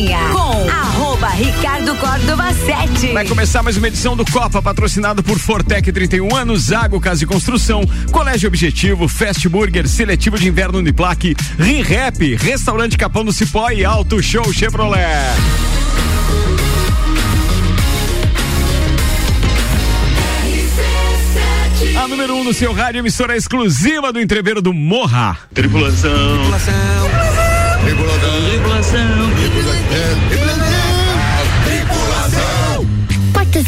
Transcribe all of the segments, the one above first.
Cozinha com arroba Ricardo Córdova 7. Vai começar mais uma edição do Copa, patrocinado por Fortec 31 anos, Zago Casa e Construção, Colégio Objetivo, Fast Burger, Seletivo de Inverno Uniplaque, Rinrap, Restaurante Capão do Cipó e Auto Show Chevrolet. A número 1 um no seu rádio, emissora exclusiva do entreveiro do Morra. Tripulação. Tripulação. Tripulação. Tripulação. Tripulação. portas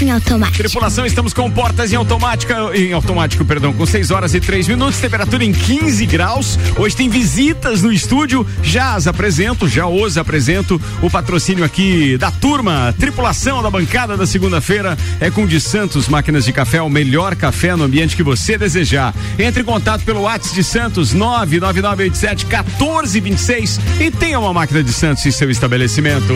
em automático. Tripulação, estamos com portas em automática, em automático, perdão, com 6 horas e 3 minutos, temperatura em 15 graus. Hoje tem visitas no estúdio, já as apresento, já os apresento. O patrocínio aqui da turma, tripulação da bancada da segunda-feira é com de Santos Máquinas de Café, o melhor café no ambiente que você desejar. Entre em contato pelo WhatsApp de Santos 99987 1426 e tenha uma máquina de Santos em seu estabelecimento.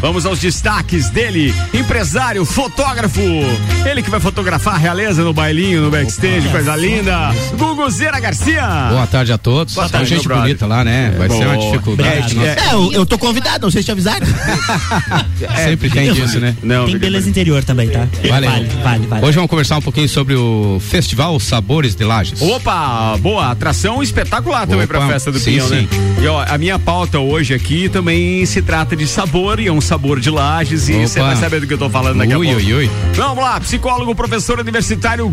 Vamos aos destaques dele, empresário, fotógrafo fotógrafo. Ele que vai fotografar a realeza no bailinho, no backstage, Opa, coisa linda. Guguzeira Garcia. Boa tarde a todos. Boa tarde, gente bonita lá, né? Vai Boa. ser uma dificuldade. É, é, é, eu, eu tô convidado, não sei se te avisaram. é, Sempre tem disso, né? Não, tem beleza interior também, tá? Vale. vale, vale, vale. Hoje vamos conversar um pouquinho sobre o Festival Sabores de Lages. Opa, boa, atração espetacular Opa, também pra festa do sim, Pinhão, né? sim. né? E ó, a minha pauta hoje aqui também se trata de sabor e é um sabor de Lages e você vai saber do que eu tô falando daqui ui, a pouco. Ui, ui. Vamos lá, psicólogo, professor universitário,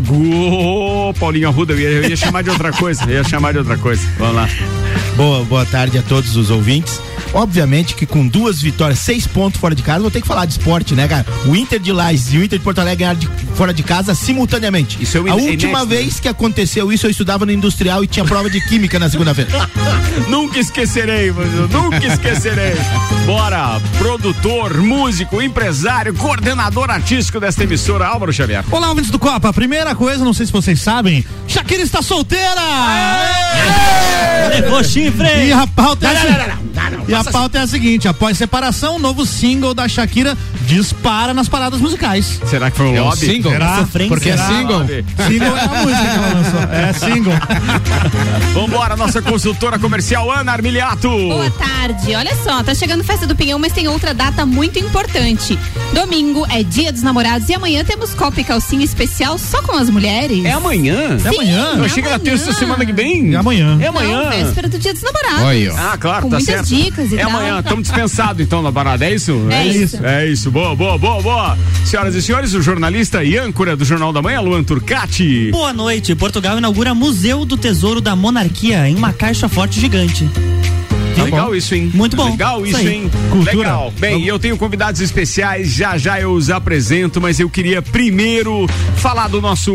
Paulinho Arruda, eu ia, eu ia chamar de outra coisa, eu ia chamar de outra coisa. Vamos lá. Boa, boa tarde a todos os ouvintes. Obviamente que com duas vitórias, seis pontos fora de casa, vou ter que falar de esporte, né, cara? O Inter de Lages e o Inter de Porto Alegre ganharam de, fora de casa simultaneamente. Isso é o A última né? vez que aconteceu isso, eu estudava no industrial e tinha prova de química na segunda-feira. nunca esquecerei, mano, nunca esquecerei. Bora, produtor, músico, empresário, coordenador artístico desta emissora, Álvaro Xavier. Olá, ouvintes do Copa. Primeira coisa, não sei se vocês sabem, Shakira está solteira! Levou chifre! E a pauta é... E a pauta é a seguinte: após separação, novo single da Shakira dispara nas paradas musicais. Será que foi um é lobby? Single? Será? Porque é single. Single é a música que ela lançou. É single. Vambora, nossa consultora comercial Ana Armiliato. Boa tarde. Olha só, tá chegando festa do Pinhão, mas tem outra data muito importante. Domingo é dia dos namorados e amanhã temos copa e calcinha especial só com as mulheres. É amanhã? Sim, é amanhã? Eu achei que era terça semana que vem. É amanhã. É amanhã. Não, véspera do dia dos namorados. Oi, ah, claro, com tá muitas dicas e É tal. amanhã, estamos dispensados então na parada, é isso? É, é isso. É isso, boa, boa, boa, boa. Senhoras e senhores, o jornalista e âncora do Jornal da Manhã, Luan Turcati. Boa noite. Portugal inaugura Museu do Tesouro da Monarquia em uma caixa forte gigante. Tá Legal bom. isso, hein? Muito bom. Legal isso, isso hein? Cultura. Legal. Bem, eu tenho convidados especiais, já já eu os apresento, mas eu queria primeiro falar do nosso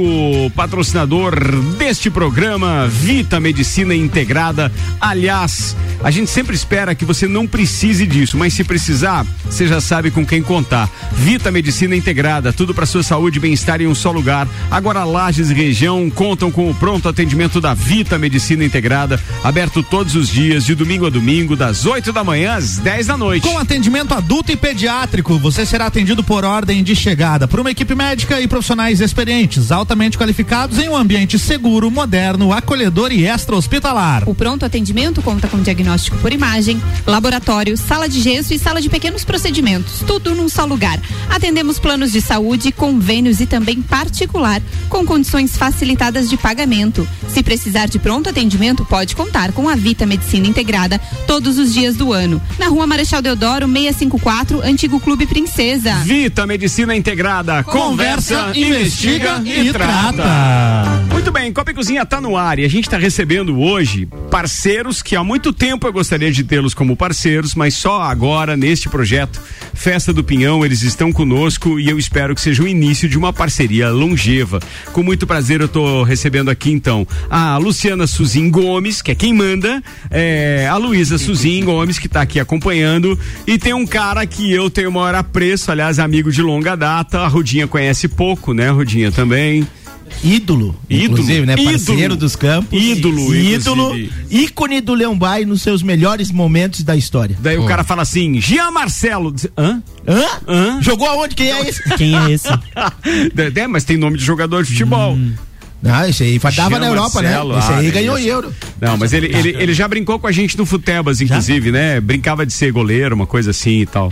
patrocinador deste programa, Vita Medicina Integrada. Aliás, a gente sempre espera que você não precise disso, mas se precisar, você já sabe com quem contar. Vita Medicina Integrada, tudo para sua saúde e bem-estar em um só lugar. Agora Lages e região contam com o pronto atendimento da Vita Medicina Integrada, aberto todos os dias, de domingo a domingo domingo, das 8 da manhã às 10 da noite. Com atendimento adulto e pediátrico, você será atendido por ordem de chegada por uma equipe médica e profissionais experientes, altamente qualificados em um ambiente seguro, moderno, acolhedor e extra-hospitalar. O pronto atendimento conta com diagnóstico por imagem, laboratório, sala de gesso e sala de pequenos procedimentos, tudo num só lugar. Atendemos planos de saúde, convênios e também particular, com condições facilitadas de pagamento. Se precisar de pronto atendimento, pode contar com a Vita Medicina Integrada todos os dias do ano. Na rua Marechal Deodoro, 654, Antigo Clube Princesa. Vita Medicina Integrada. Conversa, Conversa investiga, investiga, e, trata. trata. Muito bem, Copa e Cozinha tá no ar e a gente está recebendo hoje parceiros que há muito tempo eu gostaria de tê-los como parceiros, mas só agora neste projeto Festa do Pinhão eles estão conosco e eu espero que seja o início de uma parceria longeva. Com muito prazer eu estou recebendo aqui então a Luciana Suzin Gomes, que é quem manda, é, a Luísa Suzin Gomes, que está aqui acompanhando, e tem um cara que eu tenho maior apreço, aliás, amigo de longa data, a Rudinha conhece pouco, né, Rudinha também ídolo, ídolo, inclusive, né? Ídolo, Parceiro dos campos. Ídolo, ídolo, ícone do Leão Bay nos seus melhores momentos da história. Daí Pô. o cara fala assim, Jean Marcelo, hã? Hã? Hã? Jogou aonde? Quem é esse? Quem é esse? é, mas tem nome de jogador de futebol. Hum. Não, esse aí fadava Jean na Europa, Marcelo, né? Esse ah, aí né, ganhou isso. euro. Não, mas ele, ele, ele já brincou com a gente no Futebas, inclusive, né? Brincava de ser goleiro, uma coisa assim e tal.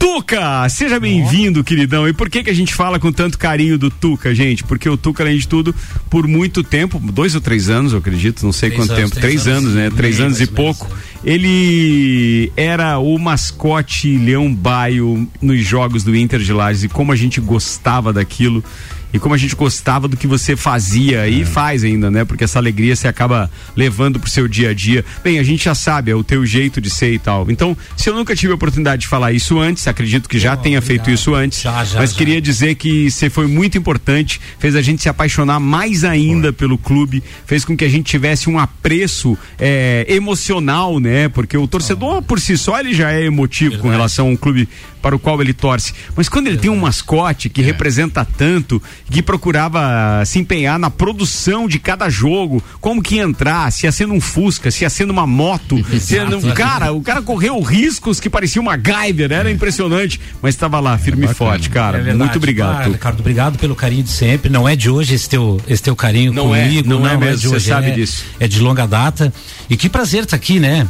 Tuca, seja bem-vindo, queridão. E por que que a gente fala com tanto carinho do Tuca, gente? Porque o Tuca, além de tudo, por muito tempo, dois ou três anos, eu acredito, não sei Três quanto anos, tempo, três três anos, anos, né? Três anos e pouco. Ele era o mascote Leão Baio nos jogos do Inter de Lages e como a gente gostava daquilo e como a gente gostava do que você fazia e faz ainda, né? Porque essa alegria você acaba levando pro seu dia a dia. Bem, a gente já sabe, é o teu jeito de ser e tal. Então, se eu nunca tive a oportunidade de falar isso antes, acredito que já tenha feito isso antes, Já, já, mas já. queria dizer que você foi muito importante, fez a gente se apaixonar mais ainda pelo clube, fez com que a gente tivesse um apreço é, emocional, né? Porque o torcedor por si só ele já é emotivo com relação a um clube para o qual ele torce. Mas quando ele tem um mascote É. que representa tanto, que procurava se empenhar na produção de cada jogo, como que ia entrar, se ia sendo um Fusca, se ia sendo uma moto, se ia, um cara, o cara correu riscos que parecia uma MacGyver, era impressionante, mas estava lá firme e forte, cara. É. Muito obrigado. Ah. Ricardo, obrigado pelo carinho de sempre. Não é de hoje esse teu, esse teu carinho Não é, comigo. não é mesmo, de você hoje, sabe é, disso. É de longa data. E que prazer estar aqui, né?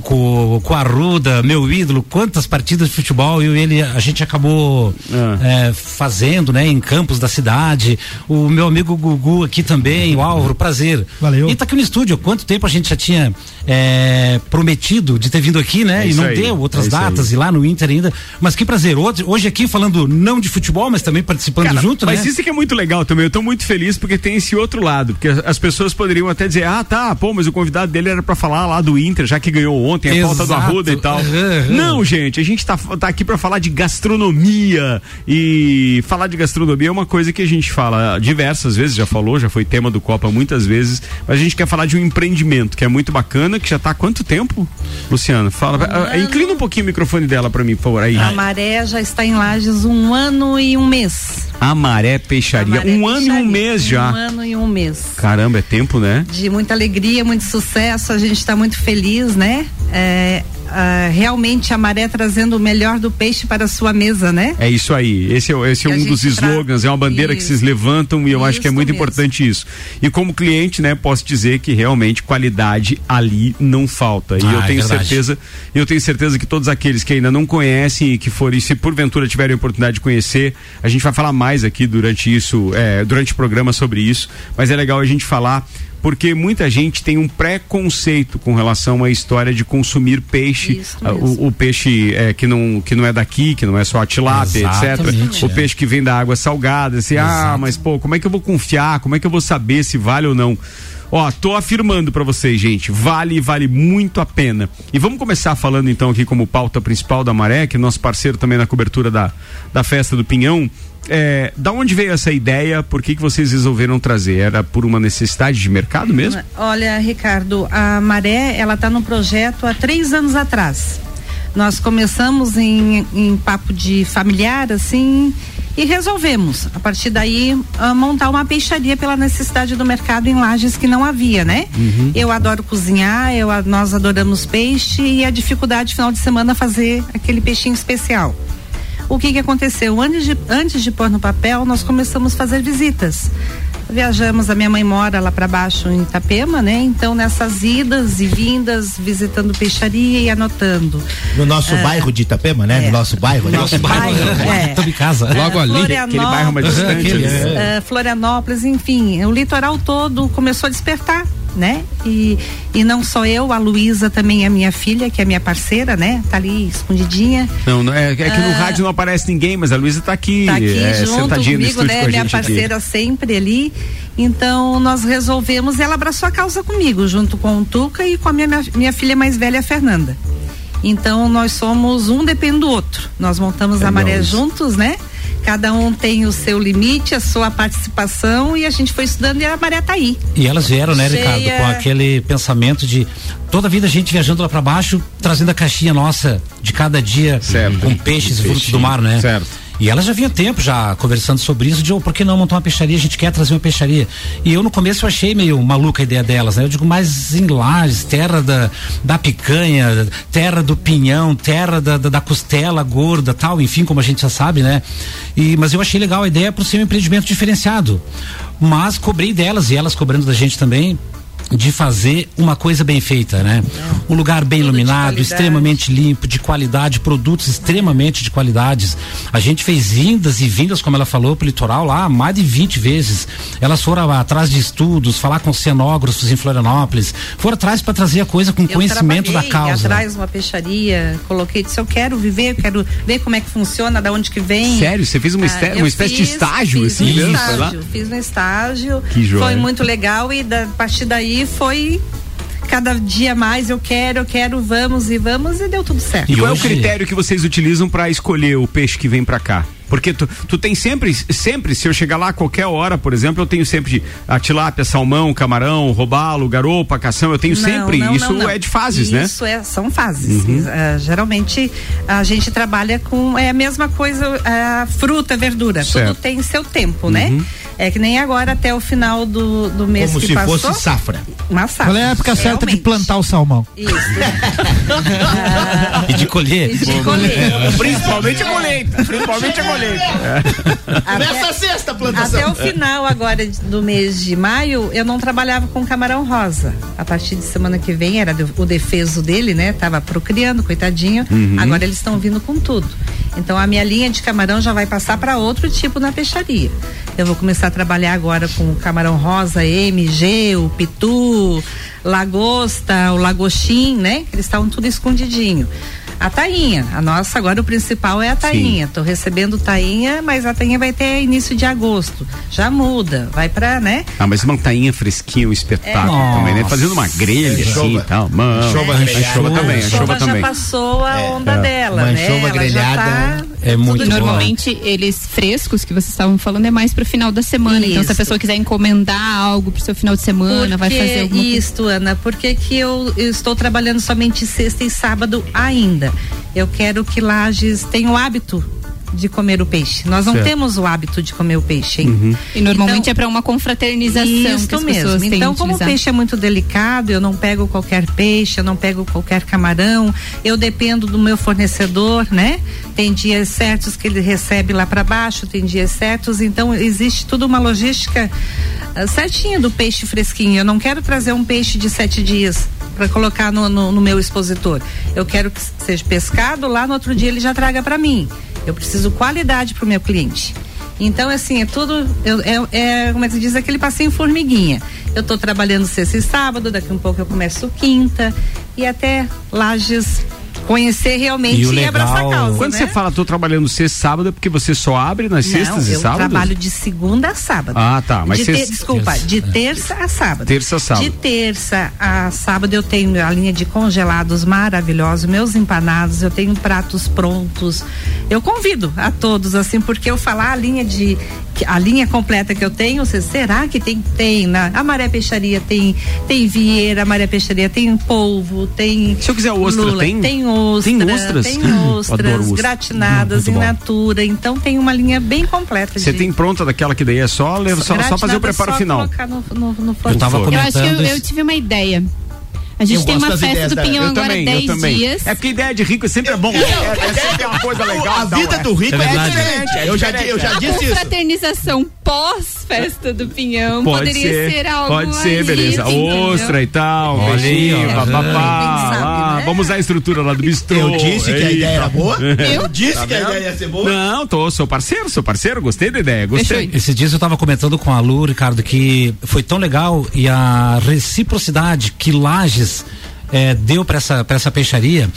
Com, com, a Ruda, meu ídolo, quantas partidas de futebol eu e ele, a gente acabou Ah. é, fazendo, né? Em campos da cidade. O meu amigo Gugu aqui também, o Álvaro, prazer. Valeu. E tá aqui no estúdio. Quanto tempo a gente já tinha é, prometido de ter vindo aqui, né? É e não aí, deu outras é isso aí. datas e lá no Inter ainda. Mas que prazer. Hoje, hoje aqui falando não de futebol, mas também participando Cara, junto, mas né? isso que é muito legal também. Eu tô muito feliz porque tem esse outro lado. Porque as- as pessoas poderiam até dizer, ah, tá, pô, mas o convidado dele era pra falar lá do Inter, já que ganhou ontem a pauta do Exato. Arruda e tal. Não, gente, a gente tá, tá aqui pra falar de gastronomia. E falar de gastronomia é uma coisa que a gente fala diversas vezes, já falou, já foi tema do Copa muitas vezes. Mas a gente quer falar de um empreendimento que é muito bacana, que já tá há quanto tempo, Luciano? Fala. ah, inclina um pouquinho o microfone dela pra mim, por favor. Aí. A maré já está em Lages um ano e um mês. Amaré Peixaria. Amaré um ano e um Peixaria. mês já. Um ano e um mês. Caramba, é tempo, né? De muita alegria, muito sucesso, a gente está muito feliz, né? É, ah, realmente a maré trazendo o melhor do peixe para a sua mesa, né? É isso aí. Esse é, esse é Que um dos slogans, é uma bandeira que Isso. vocês levantam e eu acho que é Isso muito mesmo. importante isso. E como cliente, né, posso dizer que realmente qualidade ali não falta. E Ah, eu é tenho verdade. certeza, eu tenho certeza que todos aqueles que ainda não conhecem e que forem, se porventura tiverem a oportunidade de conhecer, a gente vai falar mais aqui durante isso, é, durante o programa sobre isso, mas é legal a gente falar porque muita gente tem um preconceito com relação à história de consumir peixe, ah, o, o peixe é, que, não, que não é daqui, que não é só a tilápia, Exatamente, etc. O é. peixe que vem da água salgada, assim, ah, mas pô, como é que eu vou confiar? Como é que eu vou saber se vale ou não? Ó, tô afirmando pra vocês, gente, vale, vale muito a pena. E vamos começar falando então aqui como pauta principal da Maré, que é nosso parceiro também na cobertura da, da festa do Pinhão. É, da onde veio essa ideia? Por que, que vocês resolveram trazer? Era por uma necessidade de mercado mesmo? Olha, Ricardo, a Maré, ela está no projeto há três anos atrás. Nós começamos em, em papo de familiar, assim, e resolvemos, a partir daí, ah, montar uma peixaria pela necessidade do mercado em Lages que não havia, né? Eu adoro cozinhar, eu, nós adoramos peixe e a dificuldade final de semana fazer aquele peixinho especial. O que que aconteceu? Antes de, antes de pôr no papel, nós começamos a fazer visitas. Viajamos, a minha mãe mora lá para baixo em Itapema, né? Então nessas idas e vindas, visitando peixaria e anotando. No nosso bairro de Itapema, né? É. No nosso bairro. ali. Nosso bairro, é. Estamos em casa. Logo ali, aquele bairro mais distante. É. eh, Florianópolis, enfim, o litoral todo começou a despertar, né? E, e não só eu, a Luísa também é minha filha, que é minha parceira, né? Tá ali escondidinha. Não, não, é, é que no rádio não aparece ninguém, mas a Luísa tá aqui, Ah. tá aqui é, junto sentadinha no comigo, estúdio né? com a Minha gente aqui. parceira sempre ali. Então nós resolvemos, ela abraçou a causa comigo, junto com o Tuca e com a minha, minha filha mais velha, a Fernanda. Então nós somos um depende do outro. Nós montamos a Legal maré juntos, né? Cada um tem o seu limite, a sua participação e a gente foi estudando e a maré tá aí. E elas vieram, né, Cheia. Ricardo, com aquele pensamento de toda a vida a gente viajando lá pra baixo, trazendo a caixinha nossa de cada dia Certo. com peixes e frutos do mar, né? certo. E ela já vinha tempo já conversando sobre isso, de oh, por que não montar uma peixaria? A gente quer trazer uma peixaria. E eu no começo eu achei meio maluca a ideia delas, né? Eu digo, mas em Lages, terra da, da picanha, terra do pinhão, terra da, da, da costela gorda, tal, enfim, como a gente já sabe, né? E, mas eu achei legal a ideia por ser um empreendimento diferenciado. Mas cobrei delas e elas cobrando da gente também de fazer uma coisa bem feita, né? Um lugar bem iluminado, extremamente limpo, de qualidade, produtos extremamente de qualidades. A gente fez indas e vindas, como ela falou, pro litoral lá mais de 20 vezes. Elas foram atrás de estudos, falar com cenógrafos em Florianópolis, foram atrás para trazer a coisa com Eu conhecimento da causa. atrás de uma peixaria, coloquei, disse, eu quero viver, eu quero ver como é que funciona, da onde que vem. Sério? Você fez uma, Ah, uma espécie de fiz- estágio, fiz assim, um mesmo? estágio, Foi lá? Fiz um estágio. Que joia. Foi muito legal e da, a partir daí foi cada dia mais eu quero, eu quero, vamos e vamos e deu tudo certo. E qual é o critério que vocês utilizam pra escolher o peixe que vem pra cá? Porque tu, tu tem sempre, sempre, se eu chegar lá a qualquer hora, por exemplo, eu tenho sempre a tilápia, salmão, camarão, robalo, garopa, cação, eu tenho Não, sempre. não, Isso não, não. é de fases, né? Isso é, são fases. Uhum. Ah, geralmente a gente trabalha com é a mesma coisa, a fruta, verdura, Certo. tudo tem seu tempo, né? É que nem agora até o final do, do mês Como que se passou. fosse safra. Uma safra. Qual é a época certa de plantar o salmão? Isso. E de colher. E de colher. Principalmente a colheita. Principalmente a colheita. Nessa sexta plantação. Até o final agora do mês de maio, eu não trabalhava com camarão rosa. A partir de semana que vem era o defeso dele, né? Tava procriando, coitadinho. Uhum. Agora eles estão vindo com tudo. Então a minha linha de camarão já vai passar para outro tipo na peixaria. Eu vou começar a trabalhar agora com o camarão rosa, MG, o pitu, lagosta, o lagostim, né? Eles estavam tudo escondidinho. A tainha, a nossa agora o principal é a tainha. Tô recebendo tainha, mas a tainha vai ter início de agosto. Já muda, vai pra, né? Ah, mas uma tainha fresquinha, um espetáculo É. também, né? Fazendo uma grelha assim Anchova. e tal. Mano, Anchova recheada. anchova também, a anchova chuva já também. passou a onda é. dela, Uma né? anchova Ela já grelhada tá É muito bom. Normalmente eles frescos que vocês estavam falando é mais pro final da semana. Então se a Isso. pessoa quiser encomendar algo pro seu final de semana, vai Por que fazer alguma coisa. Isto, Ana, por que que eu, eu estou trabalhando somente sexta e sábado ainda? Eu quero que Lages tenha o hábito de comer o peixe. Nós não Certo. temos o hábito de comer o peixe. hein? Uhum. E normalmente é para uma confraternização Isso que as mesmo. pessoas têm Então, como o peixe é muito delicado, eu não pego qualquer peixe, eu não pego qualquer camarão, eu dependo do meu fornecedor, né? Tem dias certos que ele recebe lá para baixo, tem dias certos, então existe toda uma logística ah, certinha do peixe fresquinho. Eu não quero trazer um peixe de sete dias para colocar no, no- no meu expositor. Eu quero que seja pescado, lá no outro dia ele já traga para mim. Eu preciso qualidade para o meu cliente. Então, assim, é tudo. eu- é, é, como é que se diz? Aquele passeio formiguinha. Eu estou trabalhando sexta e sábado, daqui um pouco eu começo quinta. E até Lages conhecer realmente E o e, abraçar a legal, causa. quando né? você fala tô trabalhando sexta e sábado é porque você só abre nas Não, sextas e eu sábados? trabalho de segunda a sábado. Ah, tá, mas De sexta- ter- desculpa, terça. de terça a sábado. Terça a sábado. De terça a sábado eu tenho a linha de congelados maravilhosos, meus empanados, eu tenho pratos prontos. Eu convido a todos assim, porque eu falar a linha de a linha completa que eu tenho, você será que tem tem na a Maré Peixaria tem tem Vieira, a Maré Peixaria tem polvo, tem Se eu quiser ostra, lula, tem? tem ostra, Tem ostras? tem Eu ostras ostra. gratinadas Hum, in natura, então tem uma linha bem completa Você de tem pronta daquela que daí é só, leva- só, só fazer o preparo só final. no, no, no tava Eu acho que eu, eu tive uma ideia. A gente Eu tem uma festa do Pinhão agora também, eu 10 também. dias. É porque ideia de rico sempre é bom. É, é sempre uma coisa legal. A vida é. do rico é, diferente. Eu já, eu já a disse isso. confraternização pós-festa do Pinhão Pode poderia ser, ser, algo pode ser, beleza. Ostra e tal, Olha aí, beijinho, papapá. Vamos usar a estrutura lá do bistrô. Eu disse que a ideia era boa. Eu? Eu disse Tá que a ideia ia ser boa. Não, tô, sou parceiro, sou parceiro, gostei da ideia, gostei. Esses dias eu tava comentando com a Lu, Ricardo, que foi tão legal e a reciprocidade que Lages eh, deu para essa, pra essa peixaria,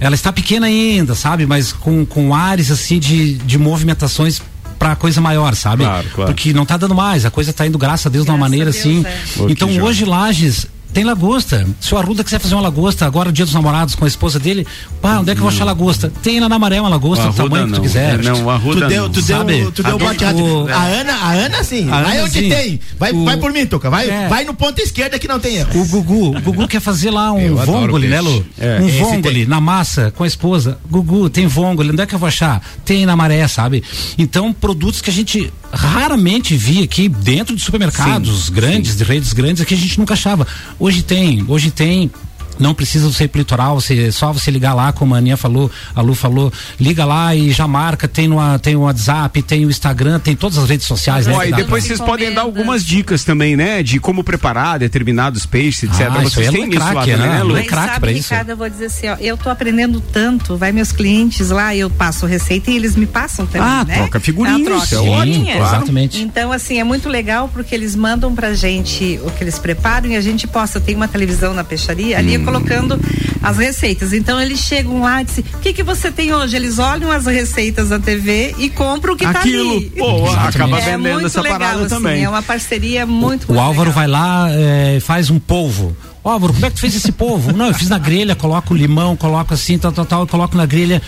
ela está pequena ainda, sabe? Mas com, com ares assim de, de movimentações para coisa maior, sabe? Claro, claro. Porque não tá dando mais, a coisa tá indo, graças a Deus, de uma Graças maneira Deus, assim. é. Então hoje Lages Tem lagosta. Se o Arruda quiser fazer uma lagosta agora, dia dos namorados, com a esposa dele, pá, onde é que eu vou achar lagosta? Tem na Namaré uma lagosta, O do tamanho Arruda que tu não. quiser. É, não, o Arruda Tu deu, não. tu Sabe? deu, tu deu A o A Ana, a Ana sim. A vai Ana, onde sim. tem. Vai, O- vai por mim, Tuca. Vai, É. vai no ponto esquerda que não tem erro. O Gugu, o Gugu quer fazer lá um vongole, né. Lu? É. Um vongole na massa com a esposa. Gugu, tem vongole, onde é que eu vou achar? Tem na maré, sabe? Então, produtos que a gente raramente via aqui dentro de supermercados grandes, de redes grandes, que a gente nunca achava. Hoje tem, hoje tem. Não precisa pro litoral, você, só você ligar lá, como a Aninha falou, a Lu falou, liga lá e já marca, tem, no, tem o WhatsApp, tem o Instagram, tem todas as redes sociais. né, Ó, e depois pra- vocês podem dar algumas dicas também, né? De como preparar determinados peixes, etc. Ah, Vocês aí têm é isso lá né? né, Lu? É craque pra isso. Ricardo, eu vou dizer assim, ó, eu tô aprendendo tanto, vai meus clientes lá, eu passo receita e eles me passam também, Ah, né? troca figurinhas, É uma troca isso é de ótimo, figurinhas. claro. Exatamente. Então, assim, é muito legal porque eles mandam pra gente o que eles preparam e a gente posta, tem uma televisão na peixaria, ali Hum. Colocando as receitas. Então, eles chegam lá e dizem, o que que você tem hoje? Eles olham as receitas na TV e compram o que tá Aquilo, ali. pô, acaba é vendendo essa legal, parada assim, também. É uma parceria muito, O muito Álvaro legal. vai lá e faz um polvo. Ó, Álvaro, como é que tu fez esse polvo? Não, eu fiz na grelha, coloco limão, coloco assim, tal, tal, tal, coloco na grelha.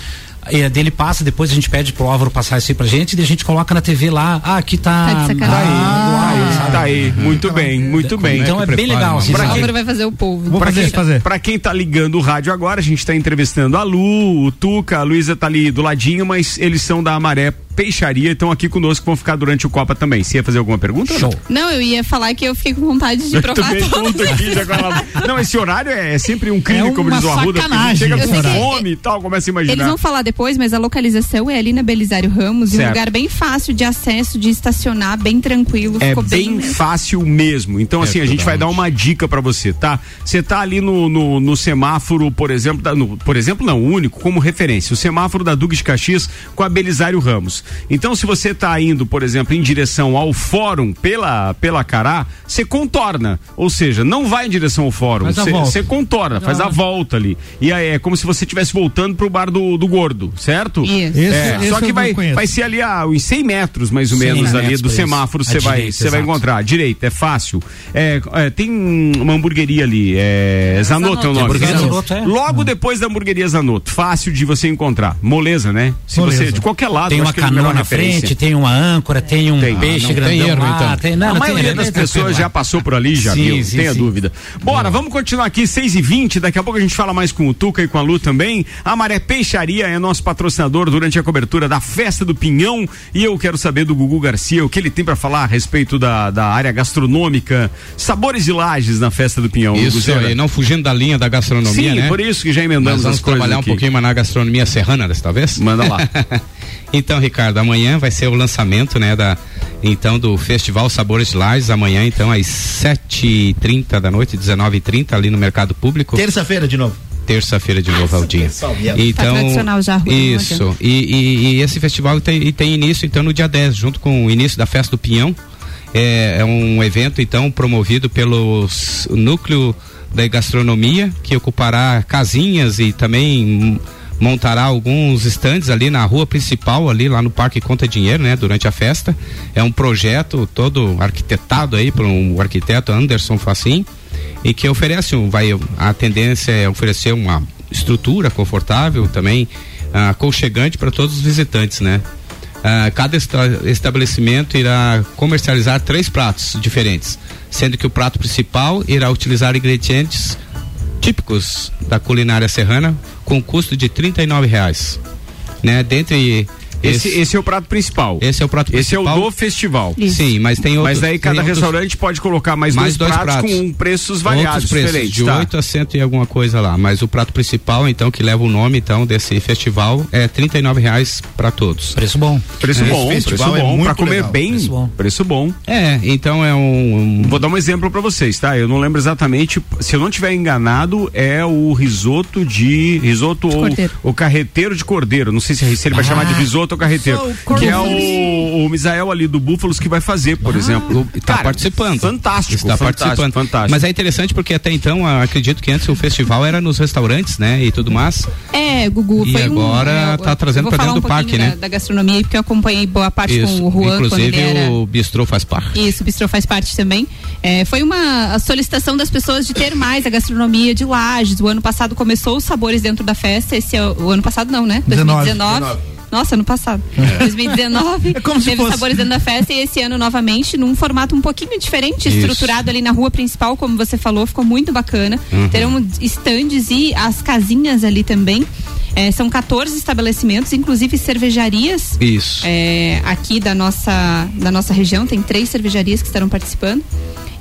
E a dele passa, depois a gente pede pro Álvaro passar isso aí pra gente e a gente coloca na TV lá. Ah, aqui tá. Tá de sacanagem. Tá aí, Ah, tá aí, tá aí. Muito bem, muito bem. Então é bem legal, assim, O Pra quem- Álvaro vai fazer o povo. Pra quem, fazer. pra quem tá ligando o rádio agora, a gente tá entrevistando a Lu, o Tuca, a Luísa tá ali do ladinho, mas eles são da Amaré Peixaria e estão aqui conosco, vão ficar durante o Copa também. Você ia fazer alguma pergunta? Show. Não, eu ia falar que eu fiquei com vontade de Eu provar aqui já com ela. Não, esse horário é sempre um crime, É como diz o Arruda, porque a gente sacanagem chega com horário. fome e tal, começa a imaginar. Eles vão falar depois, mas a localização é ali na Belisário Ramos, em um Certo. lugar bem fácil de acesso, de estacionar, bem tranquilo. É ficou bem fácil mesmo. Então, assim, a gente vai dar uma dica pra você, tá? Você tá ali no, no, no semáforo, por exemplo, da- no- por exemplo, não, o único, como referência, o semáforo da Duque de Caxias com a Belisário Ramos. Então, se você tá indo, por exemplo, em direção ao fórum pela, pela Cará, você contorna. Ou seja, não vai em direção ao fórum. Você contorna, faz a volta ali. E aí é como se você estivesse voltando pro bar do, do gordo, certo? Isso. É, esse só que vai, conheço. vai ser ali a uns 100 metros, mais ou 100 menos, ali do semáforo, você vai, você vai encontrar. Direita, é fácil. É, é, tem uma hamburgueria ali, é, Zanotto é o nome. Hamburgueria Zanotto. Zanotto, é. Logo depois da hamburgueria Zanotto, fácil de você encontrar. Moleza, né? Se Moleza. você, de qualquer lado, Tem uma acho ele é na referência. frente, tem uma âncora, tem um Tem. peixe Ah, grandão tem erro, lá. então. Tem, não, a não maioria das pessoas já passou por ali, já Sim, viu, sim, tenha sim. dúvida. Bora, vamos continuar aqui, 6 e 20 daqui a pouco a gente fala mais com o Tuca e com a Lu também. A Maré Peixaria é nosso patrocinador durante a cobertura da Festa do Pinhão e eu quero saber do Gugu Garcia o que ele tem pra falar a respeito da, da área gastronômica, sabores e lajes na Festa do Pinhão. Isso aí, não fugindo da linha da gastronomia, Sim, né? por isso que já Nós emendamos vamos as coisas trabalhar aqui. um pouquinho mais na gastronomia serrana desta vez? Manda lá. então, Ricardo, amanhã vai ser o lançamento, né, da então do Festival Sabores de Lages, amanhã então às 7h30 da noite, 19h30 ali no Mercado Público. Terça-feira de novo. Terça-feira de novo ao dia. pessoal, viado. Então, Tá já, Isso. E, e- e esse festival tem, e tem início então no dia 10, junto com o início da Festa do Pinhão. É, é um evento então promovido pelo núcleo da gastronomia que ocupará casinhas e também montará alguns estandes ali na rua principal ali lá no Parque Conta Dinheiro, né, durante a festa. É um projeto todo arquitetado aí por um arquiteto Anderson Facim e que oferece um, vai a tendência é oferecer uma estrutura confortável também ah, aconchegante para todos os visitantes, né? Ah, cada esta- estabelecimento irá comercializar três pratos diferentes, sendo que o prato principal irá utilizar ingredientes típicos da culinária serrana com custo de 39 reais, né? Dentre Esse, esse é o prato principal. esse é o prato Esse é o principal. do festival. Sim, mas tem outros. Mas daí cada outros- restaurante pode colocar mais, mais dois, dois pratos, pratos. com preços variados, Outros preços, diferentes. de tá? 8 a 100 e alguma coisa lá. Mas o prato principal, então, que leva o nome então desse festival, é 39 reais para todos. Preço bom. Preço Esse bom, preço é bom. muito pra comer legal. bem, Preço bom. preço bom. É, então é um. um- Vou dar um exemplo pra vocês, tá? Eu não lembro exatamente, se eu não tiver enganado, é o risoto de risoto ou cordeiro. o carreteiro de cordeiro. Não sei se, se ele vai chamar de risoto outro carreteiro. Sou o Que é o, o Misael ali do Búfalos que vai fazer, por exemplo. Está Cara, participando. Fantástico. Está fantástico, participando. Fantástico. Mas é interessante porque até então, eu acredito que antes o festival era nos restaurantes, né? E tudo mais. É, Gugu, E foi um- agora é, tá trazendo falar dentro um do parque, né? Da, da gastronomia porque eu acompanhei boa parte com o Juan Inclusive era... o bistrô faz parte. Isso, o Bistrô faz parte também. É, foi uma a solicitação das pessoas de ter mais a gastronomia de Lages. O ano passado começou os sabores dentro da festa. Esse é o, o ano passado não, né? 2019. Nossa, ano passado. 2019. É como se teve fosse. sabores dentro da festa e esse ano novamente num formato um pouquinho diferente, Isso. estruturado ali na rua principal, como você falou, ficou muito bacana. Uhum. Terão estandes e as casinhas ali também. É, são 14 estabelecimentos, inclusive cervejarias. Isso. É, aqui da nossa, da nossa região, tem três cervejarias que estarão participando.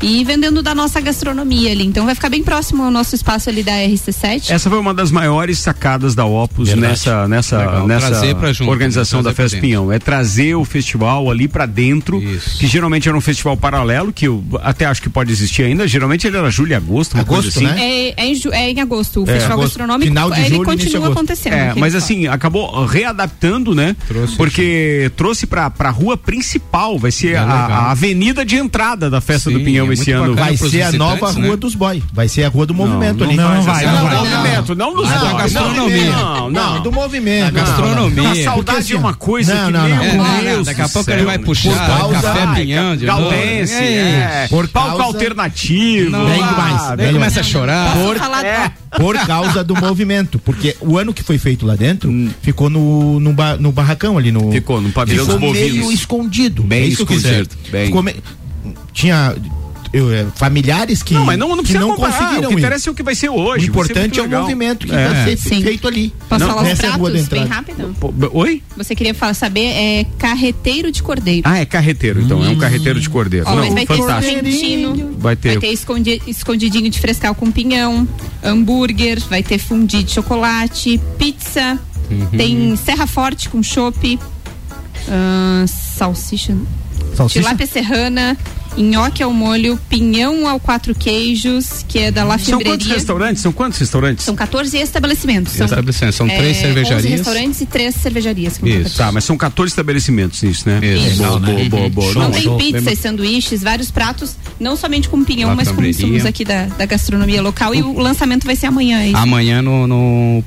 E vendendo da nossa gastronomia ali. Então vai ficar bem próximo ao nosso espaço ali da RC7. Essa foi uma das maiores sacadas da Opus Verdade. nessa, nessa, Legal, nessa junto, organização né? da Festa. Pinhão. É trazer o festival ali pra dentro, Isso. que geralmente era um festival paralelo, que eu até acho que pode existir ainda. Geralmente ele era julho e agosto, uma Agosto, coisa assim. né? É, é em, é em agosto. O Festival agosto. Gastronômico Final de ele julho, início de continua agosto. acontecendo. É, mas assim, acabou readaptando, né? Trouxe Porque trouxe pra, pra rua principal, vai ser É a, a avenida de entrada da Festa do Sim, Pinhão esse ano. Vai ser a nova visitantes, rua né? dos boy. Vai ser a rua do movimento ali. não vai, Não, não vai. movimento, não dos boys. da gastronomia. Não, não. Não, do movimento. Da gastronomia. Não, a saudade Porque, é uma coisa não, que, não, meu não. É, não, Deus não, daqui a pouco ele vai puxar café pinhão de Galdense, novo. é. Por Palco causa- alternativo. Não, Bem ah, demais. Daí Bem começa a chorar. Por- é. Por causa do movimento. Porque o ano que foi feito lá dentro, Hum. ficou no, no, ba- no barracão ali. No, Ficou no pavilhão ficou dos meio bovinos. escondido. Bem É escondido, bem. Me- Tinha familiares que Não, mas não, não que precisa não comparar. conseguiram O que ir. interessa é o que vai ser O hoje. ser importante é o legal. movimento que É. vai ser Sim. feito ali. Posso Não, falar os essa é pratos bem rápido? Oi? Você queria falar, saber, é carreteiro de cordeiro. Ah, é carreteiro, então. É um carreteiro de cordeiro. Ó, Não, vai ter fantástico. escondidinho, Vai ter. vai ter escondi- escondidinho de frescal com pinhão, hambúrguer, vai ter fundi de chocolate, pizza, Uhum. tem serra forte com chopp, ahn, salsicha, Salsicha? tilápia serrana, nhoque ao molho, pinhão ao quatro queijos, que é da La São quantos restaurantes? São quantos restaurantes? São 14 estabelecimentos. São, Estabelecimentos, são três 11 cervejarias. restaurantes e três cervejarias. Isso. Tá, mas são 14 estabelecimentos isso, né? Isso. Boa, Legal, né? boa, boa, boa. Então Não, tem pizzas, sanduíches, vários pratos, não somente com pinhão, La mas com insumos aqui da, da gastronomia local. E o lançamento vai ser amanhã. aí. Amanhã no, no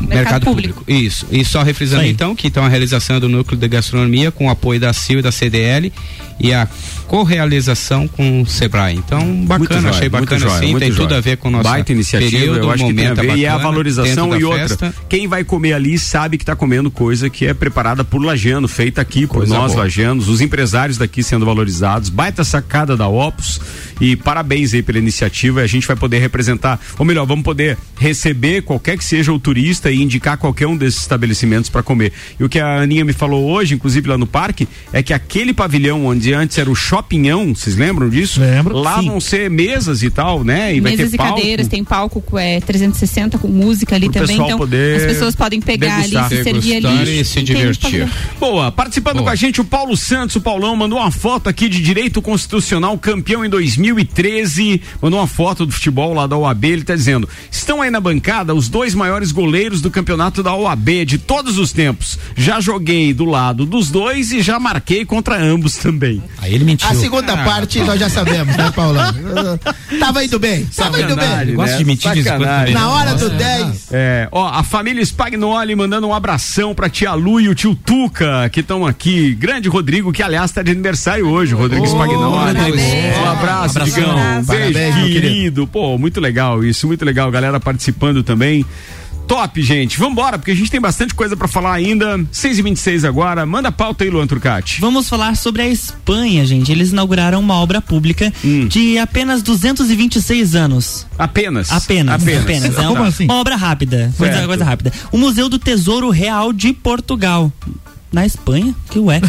mercado, público. público. Isso. E só refrisando então que então a realização do núcleo de gastronomia com o apoio da CIL e da CDL e a correalização com o Sebrae. Então, bacana, joia, achei bacana joia, sim, tem tudo joia. a ver com o nosso Baita iniciativa, período, eu acho que tem a ver. e é a bacana valorização e outra. festa. Quem vai comer ali sabe que está comendo coisa que é preparada por Lajano, feita aqui por Coisa nós, boa. Lajanos, os empresários daqui sendo valorizados. Baita sacada da Opus e parabéns aí pela iniciativa. A gente vai poder representar, ou melhor, vamos poder receber qualquer que seja o turista e indicar qualquer um desses estabelecimentos para comer. E o que a Aninha me falou hoje, inclusive lá no parque, é que aquele pavilhão onde antes era o shoppingão, vocês lembram disso? Lembro. Lá Sim. vão ser mesas e tal, né? E vai Mesas ter e palco. cadeiras, tem palco com, é, 360 com música ali Pro também. Então poder as pessoas podem pegar degustar. ali, se servir ali. e se divertir. Boa, participando Boa. com a gente o Paulo Santos, o Paulão mandou uma foto aqui de direito constitucional, campeão em 2013, mandou uma foto do futebol lá da OAB, ele tá dizendo, estão aí na bancada os dois maiores goleiros do campeonato da OAB de todos os tempos, já joguei do lado dos dois e já marquei contra ambos também. Aí ele mentiu. A segunda Ah, parte nós já sabemos, né, Paulão? Tava indo bem, tava indo bem. Sacanagem, Gosto né? de mentir de. Na hora do 10. É, ó, a família Spagnoli mandando um abração pra tia Lu e o tio Tuca, que estão aqui. Grande Rodrigo, que aliás tá de aniversário hoje, Rodrigo Spagnoli. parabéns. Um abraço, Abração. Digão. Parabéns, meu querido. Pô, muito legal isso, muito legal. Galera participando também. Top, gente. Vambora, porque a gente tem bastante coisa pra falar ainda. 6 e 26 agora. Manda pauta aí, Luan Turcati. Vamos falar sobre a Espanha, gente. Eles inauguraram uma obra pública Hum. de apenas 226 anos. Apenas. Apenas, apenas. É Como uma, assim? uma obra rápida. Coisa, coisa rápida. O Museu do Tesouro Real de Portugal. Na Espanha, que ué.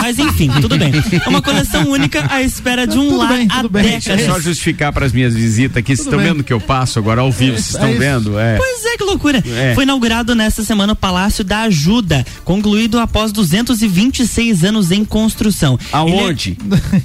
Mas enfim, tudo bem. É uma coleção única à espera de um lar há Deixa eu décadas. só justificar para as minhas visitas aqui. Vocês estão bem. vendo que eu passo agora ao vivo? Vocês estão É vendo? É. Pois é, que loucura. É. Foi inaugurado nesta semana o Palácio da Ajuda, concluído após 226 anos em construção. Aonde?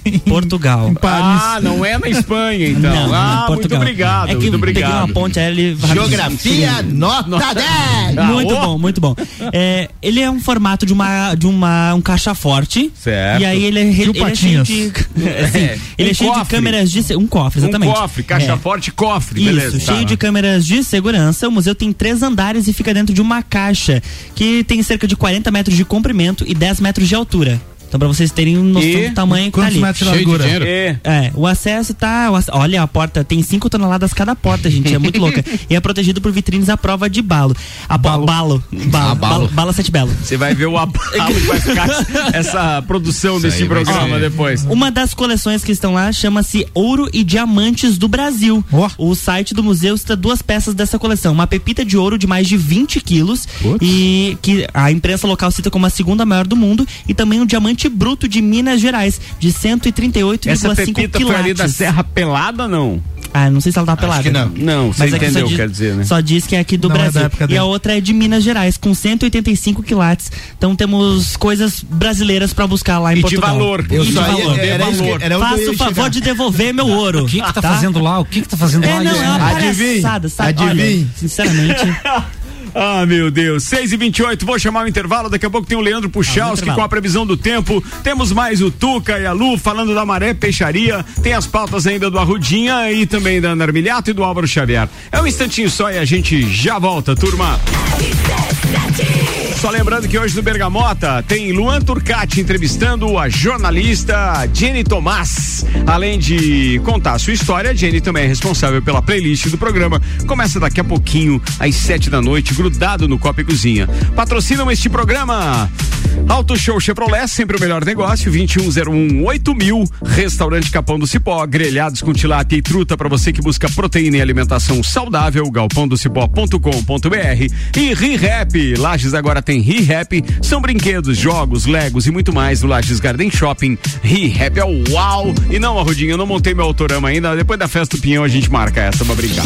Ele é- Portugal. Ah, não é na Espanha, então. Não, ah, não, muito obrigado. É que muito peguei obrigado. uma ponte aérea. Geografia, nota 10. Muito Ah, bom, muito bom. É, ele é um formato de uma de uma um caixa forte. Certo. E aí ele é, ele é cheio de assim, É, ele um é cheio de câmeras de um cofre, exatamente. Um cofre, caixa É. forte, cofre, Isso, beleza. cheio tá. de câmeras de segurança. O museu tem três andares e fica dentro de uma caixa que tem cerca de 40 metros de comprimento e 10 metros de altura. Então, pra vocês terem noção E do tamanho que tá quantos ali. metros de Cheio de largura? dinheiro. É, o acesso tá. o ac- olha, a porta tem 5 toneladas cada porta, gente. É muito louca. E é protegido por vitrines à prova de balo. A balo. Balo. Balo. Ah, balo. balo. Bala sete belo. Você vai ver o abalo que vai ficar essa produção desse aí vai programa depois. Uma das coleções que estão lá chama-se Ouro e Diamantes do Brasil. O site do museu cita duas peças dessa coleção: uma pepita de ouro de mais de 20 quilos e que a imprensa local cita como a segunda maior do mundo, e também um diamante bruto de Minas Gerais de 138,5 Essa pepita foi ali da. Serra Pelada, não? Ah, não sei se ela tá pelada. que não. Não, você Mas é que entendeu, diz- quer dizer, né? Só diz que é aqui do Não é Brasil. época e a outra é de Minas Gerais, com 185 quilates. Então temos coisas brasileiras pra buscar lá em E de Portugal. valor. Eu E de valor. Era que- era onde eu Faça o favor chegar. de devolver meu ouro. O que que tá fazendo lá? O que que tá fazendo é, lá? Não, é uma palhaçada, sabe? Adivinhe. Olha, sinceramente... Ah, meu Deus. 6 e 28 vou chamar o intervalo. Daqui a pouco tem o Leandro Puchalski intervalo. com a previsão do tempo. Temos mais o Tuca e a Lu falando da Maré Peixaria. Tem as pautas ainda do Arrudinha e também da Ana Armiliato e do Álvaro Xavier. É um instantinho só e a gente já volta, turma. Só lembrando que hoje no Bergamota tem Luan Turcati entrevistando a jornalista Jenny Tomás. Além de contar sua história, Jenny também é responsável pela playlist do programa. Começa daqui a pouquinho, às sete da noite, grudado no Copa e Cozinha. Patrocinam este programa. Auto Show Chevrolet, sempre o melhor negócio, 2101 8000. Restaurante Capão do Cipó, grelhados com tilápia e truta para você que busca proteína e alimentação saudável, galpãodocipó.com.br. E ReHap, Lages agora tem ReHap, são brinquedos, jogos, legos e muito mais no Lages Garden Shopping. ReHap é o uau! E não, Arrudinho, eu não montei meu autorama ainda, depois da festa do Pinhão a gente marca essa pra brincar.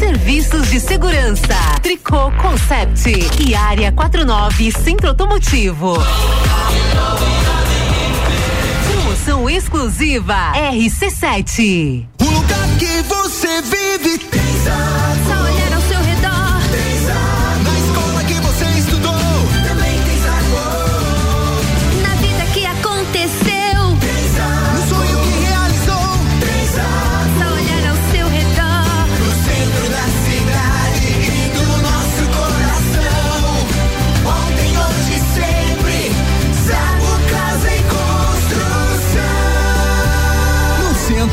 Serviços de Segurança, Tricô Concept e Área 49 Centro Automotivo. Promoção exclusiva RC7. O lugar que você vive tem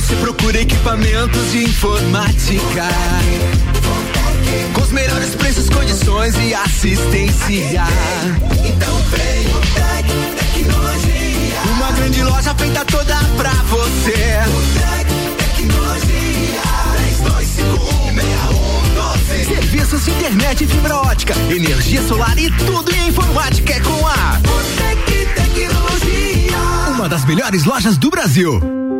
Você procura equipamentos de informática, com os melhores preços, condições e assistência, então vem o Tec Tecnologia. Uma grande loja feita toda pra você. O Tec Tecnologia. 32516112. Serviços de internet e fibra ótica, energia solar e tudo em informática é com a Botec Tecnologia. Uma das melhores lojas do Brasil.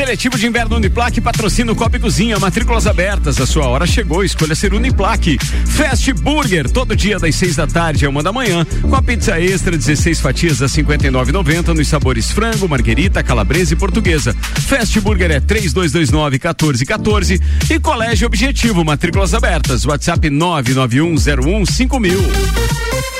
Seletivo de inverno Uniplaque patrocina o Copa e Cozinha, matrículas abertas. A sua hora chegou, escolha ser Uniplaque. Fast Burger, todo dia das seis da tarde a uma da manhã, com a pizza extra, 16 fatias a 59,90 nos sabores frango, marguerita, calabresa e portuguesa. Fast Burger é 3229 1414 e Colégio Objetivo, matrículas abertas. WhatsApp 99101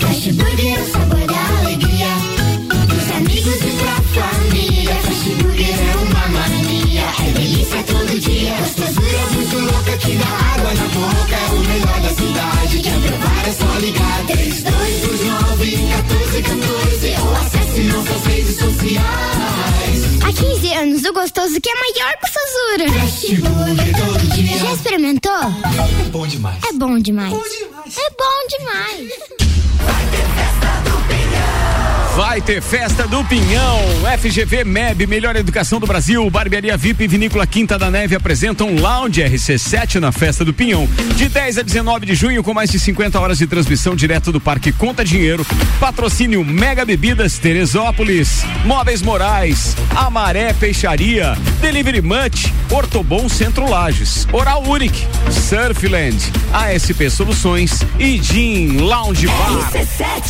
Fast Burger é o sabor da alegria. Dos amigos e pra família. Fast Burger é uma mania. É delícia todo dia. Gostosura muito louca que dá água na boca. É o melhor da cidade. Quer provar é só ligar. 3229 1414 ou acesse nossas redes sociais. Há 15 anos, o gostoso que é maior que o Sazura. Fast Burger todo dia. Já experimentou? É bom demais. É bom demais. É bom demais. like it. Vai ter festa do Pinhão. FGV MEB, melhor educação do Brasil. Barbearia VIP e Vinícola Quinta da Neve apresentam Lounge RC7 na festa do Pinhão. De 10 a 19 de junho, com mais de 50 horas de transmissão direto do Parque Conta Dinheiro. Patrocínio Mega Bebidas Teresópolis. Móveis Morais. Amaré Peixaria. Delivery Much. Ortobon Centro Lages. Oral Unique. Surfland. ASP Soluções. E Gin Lounge Bar.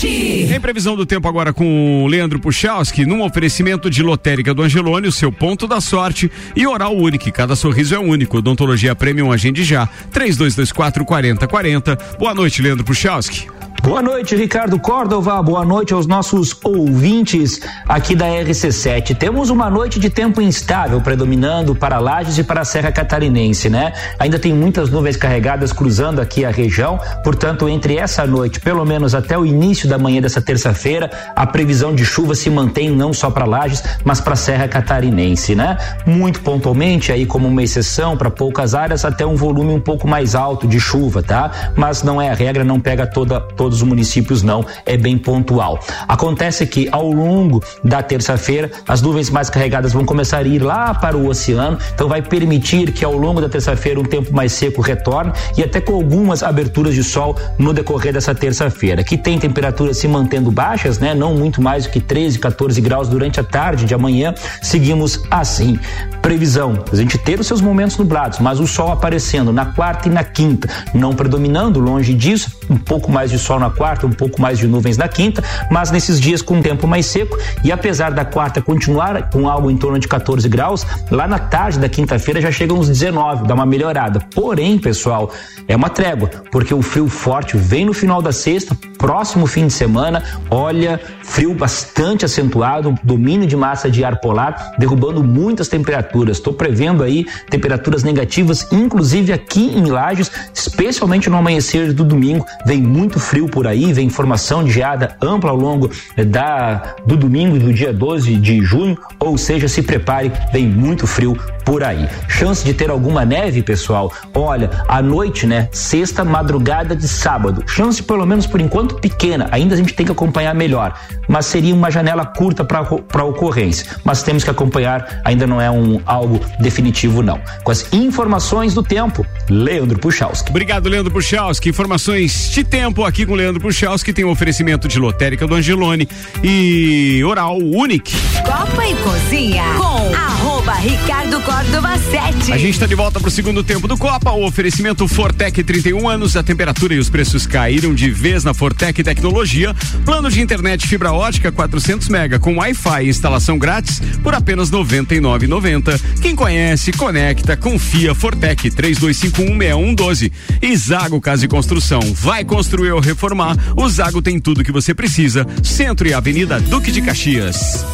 Em previsão do tempo agora com Leandro Puchalski, num oferecimento de lotérica do Angelone, o seu ponto da sorte e oral único. Cada sorriso é único. Odontologia Premium Agende já. 3224 4040. Boa noite, Leandro Puchalski. Boa noite, Ricardo Córdova. Boa noite aos nossos ouvintes aqui da RC7. Temos uma noite de tempo instável predominando para Lages e para a Serra Catarinense, né? Ainda tem muitas nuvens carregadas cruzando aqui a região, portanto, entre essa noite, pelo menos até o início da manhã dessa terça-feira, a previsão de chuva se mantém não só para Lages, mas para a Serra Catarinense, né? Muito pontualmente, aí como uma exceção para poucas áreas, até um volume um pouco mais alto de chuva, tá? Mas não é a regra, não pega toda toda todos os municípios não, é bem pontual. Acontece que ao longo da terça-feira as nuvens mais carregadas vão começar a ir lá para o oceano, então vai permitir que ao longo da terça-feira um tempo mais seco retorne e até com algumas aberturas de sol no decorrer dessa terça-feira, que tem temperaturas se mantendo baixas, né? Não muito mais do que 13, 14 graus durante a tarde de amanhã. Seguimos assim. Previsão: a gente ter os seus momentos nublados, mas o sol aparecendo na quarta e na quinta, não predominando, longe disso, um pouco mais de sol na quarta, um pouco mais de nuvens na quinta, mas nesses dias com um tempo mais seco e apesar da quarta continuar com algo em torno de 14 graus, lá na tarde da quinta-feira já chega uns 19, dá uma melhorada. Porém, pessoal, é uma trégua, porque o frio forte vem no final da sexta, próximo fim de semana, olha, frio bastante acentuado, domínio de massa de ar polar, derrubando muitas temperaturas. Estou prevendo aí temperaturas negativas, inclusive aqui em Lages, especialmente no amanhecer do domingo. Vem muito frio por aí, vem formação de geada ampla ao longo eh, da, do domingo do dia 12 de junho, ou seja, se prepare, vem muito frio por aí. Chance de ter alguma neve, pessoal? Olha, à noite, né? Sexta, madrugada de sábado. Chance, pelo menos por enquanto, pequena. Ainda a gente tem que acompanhar melhor. Mas seria uma janela curta para ocorrência. Mas temos que acompanhar, ainda não é um algo definitivo, não. Com as informações do tempo, Leandro Puchalski. Obrigado, Leandro Puchalski. Informações de tempo aqui com o Leandro Puchalski, tem um oferecimento de lotérica do Angelone e Oral Unique. Copa e Cozinha com arroba Ricardo Córdova 7. A gente está de volta para o segundo tempo do Copa. O oferecimento Fortec 31 anos, a temperatura e os preços caíram de vez na Fortec Tecnologia. Plano de internet fibra ótica 400 mega com Wi-Fi e instalação grátis por apenas 99,90. Quem conhece, conecta, confia. Fortec 32516112. E Zago Casa e Construção. Vai construir ou reformar? O Zago tem tudo que você precisa. Centro e Avenida Duque de Caxias.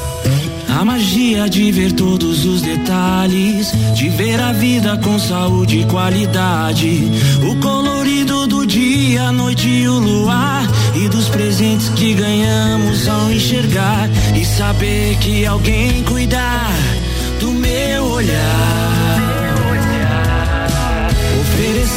A magia de ver todos os detalhes, de ver a vida com saúde e qualidade. O colorido do dia, a noite e o luar. E dos presentes que ganhamos ao enxergar. E saber que alguém cuidar do meu olhar.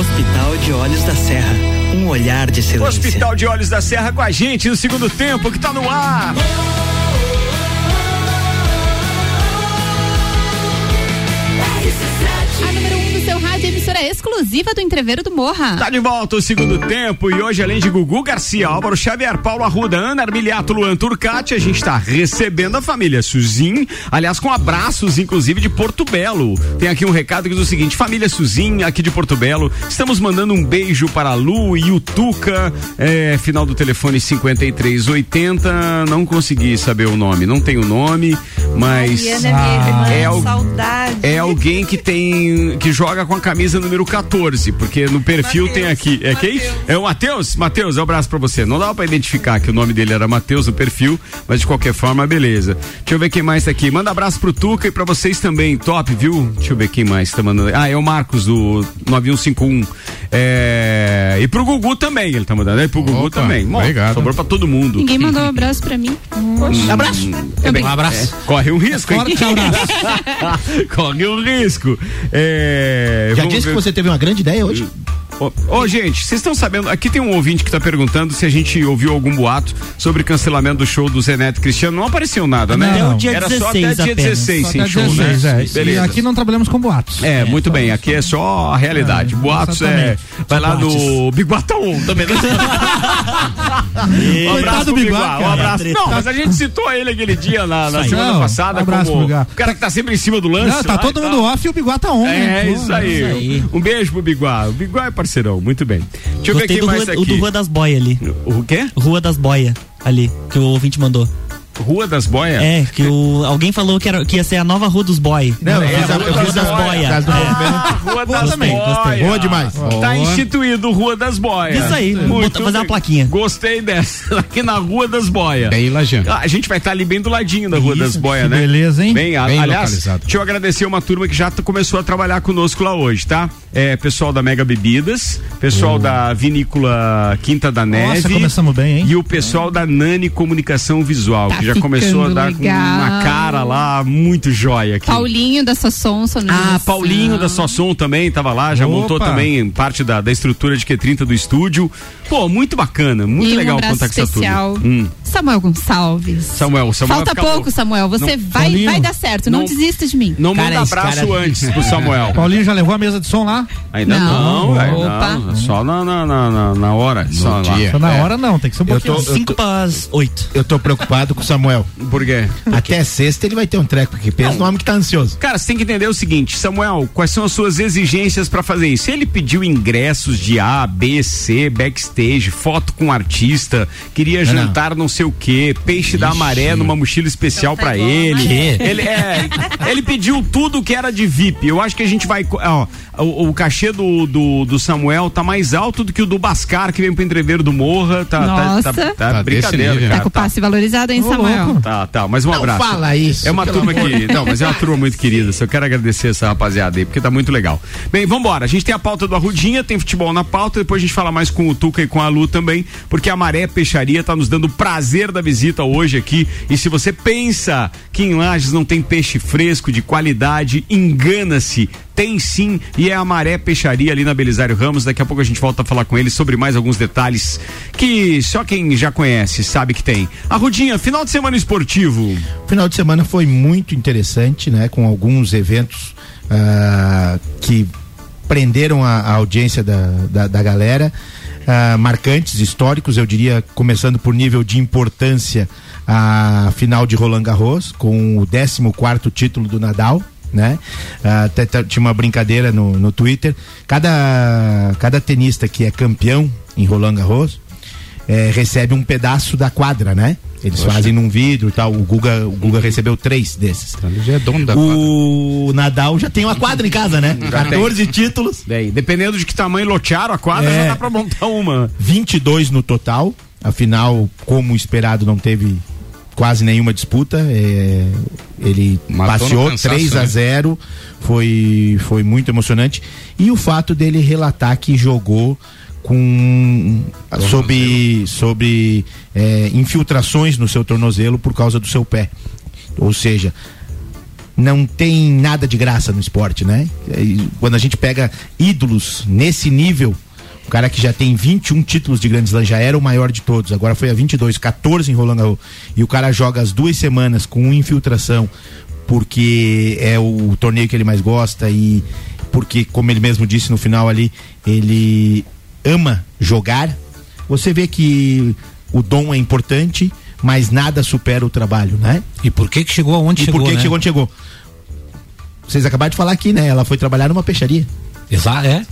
Hospital de Olhos da Serra. Um olhar de excelência. Hospital de Olhos da Serra com a gente no segundo tempo que tá no ar. A número 1 um seu rádio, emissora exclusiva do Entreveiro do Morra. Tá de volta o segundo tempo e hoje, além de Gugu Garcia, Álvaro Xavier, Paulo Arruda, Ana Armiliato, Luan Turcati, a gente tá recebendo a família Suzin, aliás, com abraços, inclusive, de Porto Belo. Tem aqui um recado que diz o seguinte: família Suzin, aqui de Porto Belo, estamos mandando um beijo para a Lu e o Tuca, é, final do telefone 5380. Não consegui saber o nome, não tem o nome, mas. Mariana, é, al- saudade. é alguém que tem que joga com a camisa número 14, porque no perfil tem aqui. É quem? É o Matheus? Matheus, um abraço pra você. Não dava pra identificar que o nome dele era Matheus no perfil, mas de qualquer forma, beleza. Deixa eu ver quem mais tá aqui. Manda abraço pro Tuca e pra vocês também. Top, viu? Deixa eu ver quem mais tá mandando. Ah, é o Marcos do 9151. É... E pro Gugu também, ele tá mandando. E pro Gugu Opa, também. Bom, obrigado. Sobrou pra todo mundo. Ninguém mandou um abraço pra mim. Poxa. Abraço. É bem, Um abraço. é, corre um risco. hein? Abraço. corre um risco. É, Já disse ver- que você teve uma grande ideia hoje? Ô, ô, gente, vocês estão sabendo, aqui tem um ouvinte que tá perguntando se a gente ouviu algum boato sobre cancelamento do show do Zé Neto e Cristiano. Não apareceu nada, né? Até o dia Era só 16 até dia apenas. 16 Só sem até show, 16, né? é. E Beleza. aqui não trabalhamos com boatos. É, muito bem, aqui é só a realidade. Boatos é. Vai lá boatos. no Biguatão também. né? um abraço Biguá, um abraço. Não, mas a gente citou ele aquele dia na, na semana Não, passada um abraço como o cara que tá sempre em cima do lance. Não, tá todo e mundo off e o Biguá tá on. É, isso aí. Um beijo pro Biguá. O Biguá é parceirão, muito bem. Deixa eu Gostei ver quem mais Rua, tá o aqui. do Rua das Boias ali. O quê? Rua das Boias ali, que o ouvinte mandou. Rua das Boias? É, que o, alguém falou que, era, que ia ser a nova Rua dos Boy. Não, é, fiz a- Rua das das do É. movimento. Rua das Boias. gostei. Boa demais. Tá Boa. instituído Rua das Boias. Isso aí, Muito fazer uma plaquinha. Gostei dessa. Aqui na Rua das Boias. Bem Lajano. Ah, a gente vai estar ali bem do ladinho da Rua das Boias, né? beleza, hein? Bem, a- Bem aliás, localizado. deixa eu agradecer uma turma que já começou a trabalhar conosco lá hoje, tá? É, pessoal da Mega Bebidas, pessoal da Vinícola Quinta da Neve. Nossa, começamos bem, hein? E o pessoal da Nani Comunicação Visual, Tá que já começou a dar com legal. uma cara lá muito jóia aqui. Paulinho da sua Sonsa. Ah, Paulinho da Sossom também tava lá, já Opa. montou também parte da, da estrutura de Q30 do estúdio. Pô, muito bacana, muito e legal um contar com essa especial. turma. Hum. Samuel Gonçalves. Samuel, Samuel Falta pouco, Samuel. Você Não. vai, Paulinho, vai dar certo. Não, não- desista de mim. Não Cara, manda abraço cara- antes pro Samuel. Paulinho já levou a mesa de som lá? Ainda Não. não, velho, Opa. não, só na, na, na, na- na hora. só lá. dia. Só na É. hora não, tem que ser um Eu pouquinho. tô- eu Cinco para as oito. Eu tô preocupado com o Samuel. Por quê? Até sexta ele vai ter um treco, porque pensa no homem que tá ansioso. Cara, você tem que entender o seguinte, Samuel, quais são as suas exigências pra fazer isso? Ele pediu ingressos de A, B, C, backstage, foto com artista, queria jantar não sei o quê, peixe da maré numa mochila especial pra ele. Quê? Ele é, ele pediu tudo que era de VIP. Eu acho que a gente vai, ó, o, o cachê do, do, do Samuel tá mais alto do que o do Bascar que vem pro entreveiro do Morra, tá, tá, Nossa. tá, tá Tá brincadeira, desse nível. Tá cara. com o Tá, passe valorizado, hein, Samuel? tá, tá, mas um Não abraço. fala isso, É uma turma amor que. Não, mas é uma turma muito querida. Só quero agradecer essa rapaziada aí, porque tá muito legal. Bem, vambora. A gente tem a pauta do Arrudinha, tem futebol na pauta, depois a gente fala mais com o Tuca e com a Lu também, porque a Maré Peixaria tá nos dando o prazer da visita hoje aqui. E se você pensa que em Lages não tem peixe fresco de qualidade, engana-se. Tem sim, e é a Maré Peixaria ali na Belisário Ramos. Daqui a pouco a gente volta a falar com ele sobre mais alguns detalhes que só quem já conhece sabe que tem. Arrudinha, final de semana esportivo. Final de semana foi muito interessante, né? Com alguns eventos ah, que prenderam a, a audiência da, da, da galera. Ah, marcantes, históricos, eu diria, começando por nível de importância, a final de Roland Garros, com o 14 quarto título do Nadal. Né? Ah, até tinha uma brincadeira no, no Twitter. Cada, cada tenista que é campeão em Roland Garros eh, recebe um pedaço da quadra, né? Eles Poxa. fazem num vidro e tal. O Guga, o Guga recebeu três desses. Ele já é dono da O Nadal já tem uma quadra em casa, né? Já tem. 14 títulos. Bem, dependendo de que tamanho lotearam a quadra, É. já dá pra montar uma. 22 no total. Afinal, como esperado, não teve quase nenhuma disputa. É, ele Matou passeou cansaço, 3 a né? 0 foi, foi muito emocionante. E o fato dele relatar que jogou com sobre, sobre é, infiltrações no seu tornozelo por causa do seu pé. Ou seja, não tem nada de graça no esporte, né? Quando a gente pega ídolos nesse nível, o cara que já tem 21 títulos de Grand Slam já era o maior de todos, agora foi a 22, 14 em Roland Garros, e o cara joga as duas semanas com infiltração porque é o torneio que ele mais gosta e porque, como ele mesmo disse no final ali, ele ama jogar. Você vê que o dom é importante, mas nada supera o trabalho, né? E por que que chegou aonde e chegou, por que, que né? chegou onde chegou? Vocês acabaram de falar aqui, né? Ela foi trabalhar numa peixaria. Exato, é.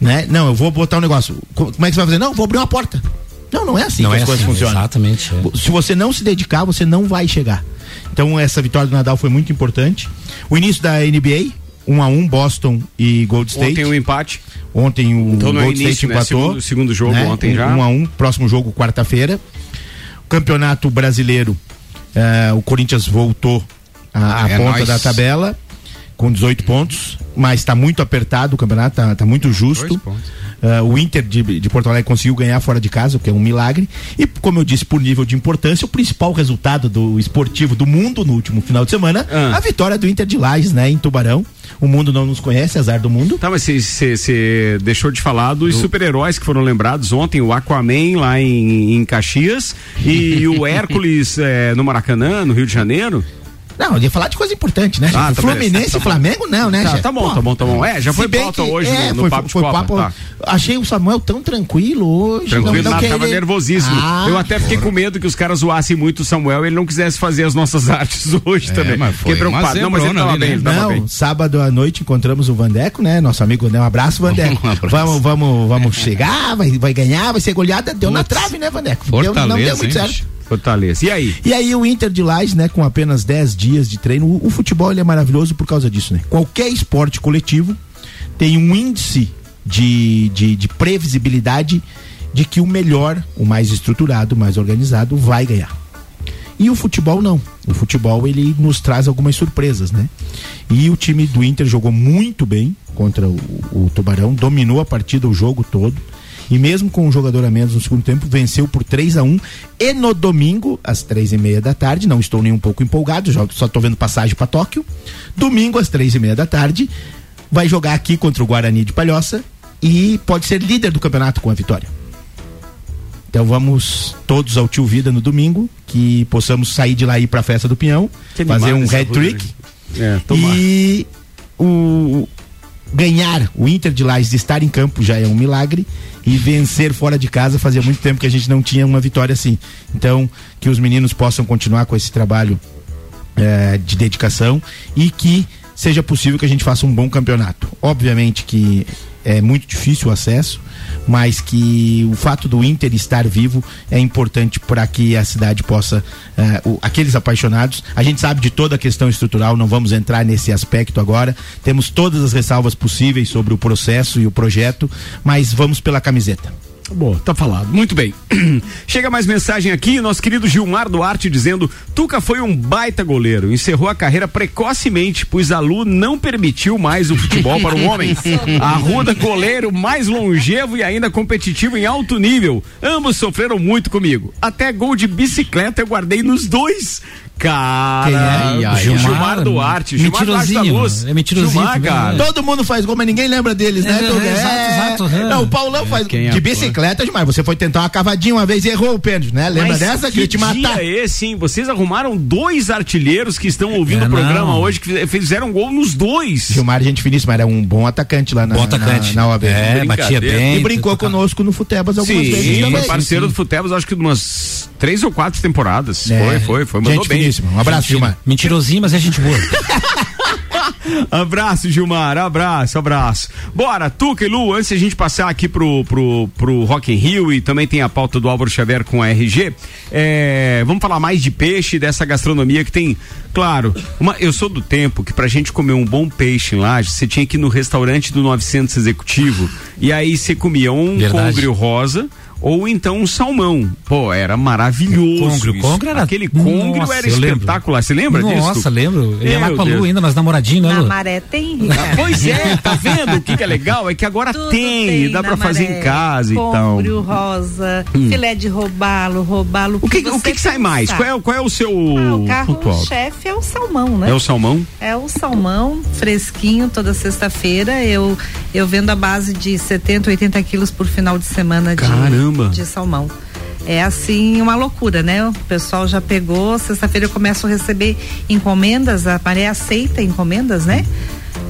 Né? Não, eu vou botar um negócio. Co- Como é que você vai fazer? Não, vou abrir uma porta. Não, não é assim Não que é as coisas assim, funcionam. exatamente, é. Se você não se dedicar, você não vai chegar. Então essa vitória do Nadal foi muito importante. O início da NBA, 1 a 1 Boston e Gold State. Ontem um empate. Ontem o Então é Gold início, State né? empatou. Segundo- segundo jogo ontem já. 1 a 1 próximo jogo quarta-feira. Campeonato brasileiro, eh, o Corinthians voltou à, É ponta nóis. da tabela com 18 pontos, mas está muito apertado o campeonato, tá, tá muito justo. Eh, o Inter de, de Porto Alegre conseguiu ganhar fora de casa, o que é um milagre. E, como eu disse, por nível de importância, o principal resultado do esportivo do mundo no último final de semana, Ah. a vitória do Inter de Lages, né, em Tubarão. O mundo não nos conhece, azar do mundo. Tá, mas você deixou de falar dos super-heróis que foram lembrados ontem, o Aquaman lá em, em Caxias e o Hércules eh, no Maracanã, no Rio de Janeiro. Não, eu ia falar de coisa importante, né? Ah, tá Fluminense tá e Flamengo, não, né, Tá, tá bom, Pô, tá bom, tá bom. É, já foi bem pauta que- hoje é, no, no foi, Papo de foi Copa. papo- tá. Achei o Samuel tão tranquilo hoje. Tranquilo, não, não tava nervosíssimo. Ah, eu até fiquei com medo que os caras zoassem muito o Samuel e ele não quisesse fazer as nossas artes hoje É, também. mas foi fiquei preocupado. Não, mas ele tava ali, bem, né? ele tava Não, bem. sábado à noite encontramos o Vandeco, né? Nosso amigo, né? Um abraço, Vandeco. Vamos, vamos, vamos chegar, vai, vai ganhar, vai ser goleada. Deu na trave, né, Vandeco? Deu, não deu muito hein, certo. Fortaleza. E aí? E aí o Inter de Lages, né, com apenas 10 dias de treino, o, o futebol ele é maravilhoso por causa disso, né? Qualquer esporte coletivo tem um índice de, de, de previsibilidade de que o melhor, o mais estruturado, o mais organizado vai ganhar. E o futebol não. O futebol ele nos traz algumas surpresas, né? E o time do Inter jogou muito bem contra o, o Tubarão, dominou a partida o jogo todo. E mesmo com um jogador a menos no segundo tempo, venceu por 3 a 1 E no domingo, às três e meia da tarde, não estou nem um pouco empolgado, só estou vendo passagem para Tóquio. Domingo, às três e meia da tarde, vai jogar aqui contra o Guarani de Palhoça e pode ser líder do campeonato com a vitória. Então vamos todos ao Tio Vida no domingo, que possamos sair de lá e ir pra festa do Pinhão, Que fazer um head rua, trick É, e o ganhar o Inter de Lages estar em campo já é um milagre e vencer fora de casa fazia muito tempo que a gente não tinha uma vitória assim. Então que os meninos possam continuar com esse trabalho eh, de dedicação e que seja possível que a gente faça um bom campeonato. Obviamente que é muito difícil o acesso, mas que o fato do Inter estar vivo é importante para que a cidade possa, eh, o- aqueles apaixonados, a gente sabe de toda a questão estrutural, não vamos entrar nesse aspecto agora, temos todas as ressalvas possíveis sobre o processo e o projeto, mas vamos pela camiseta. Boa, tá falado. Muito bem. Chega mais mensagem aqui, nosso querido Gilmar Duarte dizendo: Tuca foi um baita goleiro, encerrou a carreira precocemente, pois a Lu não permitiu mais o futebol para o homem. Arruda, goleiro mais longevo e ainda competitivo em alto nível. Ambos sofreram muito comigo. Até gol de bicicleta eu guardei nos dois. Cara, Quem é? Ai, ai, Gilmar, Gilmar, Duarte, Gilmar Duarte da mentirosinho, Luz. é mentirosinho Gilmar, cara. Todo mundo faz gol, mas ninguém lembra deles, né? É, Tuca? é, exato, exato, é. Não, o Paulão faz Quem é, de bicicleta demais. Você foi tentar uma cavadinha uma vez e errou o pênalti, né? Lembra Mas dessa? Que Queria te matar. é hein? Vocês arrumaram dois artilheiros que estão ouvindo É, o programa não. hoje, que fizeram gol nos dois. Gilmar, gente finíssima, era um bom atacante lá na, Bom atacante. na, na OAB. É, batia bem, E brincou conosco no Futebas algumas Sim, vezes também. foi parceiro do Futebas, acho que de umas três ou quatro temporadas. É. Foi, foi, foi. Mandou Gente bem. finíssima. Um abraço, Gilmar. Mentirosinho, mas é gente boa. abraço, Gilmar, abraço, abraço. Bora, Tuca e Lu, antes de a gente passar aqui pro, pro, pro Rock in Rio e também tem a pauta do Álvaro Xavier com a RG, é, vamos falar mais de peixe, dessa gastronomia que tem, claro, uma, eu sou do tempo que pra gente comer um bom peixe em Laje, você tinha que ir no restaurante do 900 Executivo e aí você comia um Verdade. congrio rosa ou então um salmão. Pô, era maravilhoso. Isso. congrio era- Aquele congrio Nossa, era espetacular. Você lembra disso? Nossa, lembro. Ia lá com a Lu ainda, nós namoradinhos, né, Na maré tem, Ah, Ricardo. Pois é, tá vendo? O que, que é legal é que agora tem, tem dá pra fazer maré. em casa e tal. Rosa, Hum. filé de robalo, robalo. O que, o que, que sai mais? Qual é, qual é o seu Ah, o carro-chefe é o salmão, né? É o salmão? É o salmão fresquinho toda sexta-feira. Eu, eu vendo a base de 70, 80 quilos por final de semana de, Caramba! de salmão. É assim uma loucura, né? O pessoal já pegou. Sexta-feira eu começo a receber encomendas. A Maré aceita encomendas, né?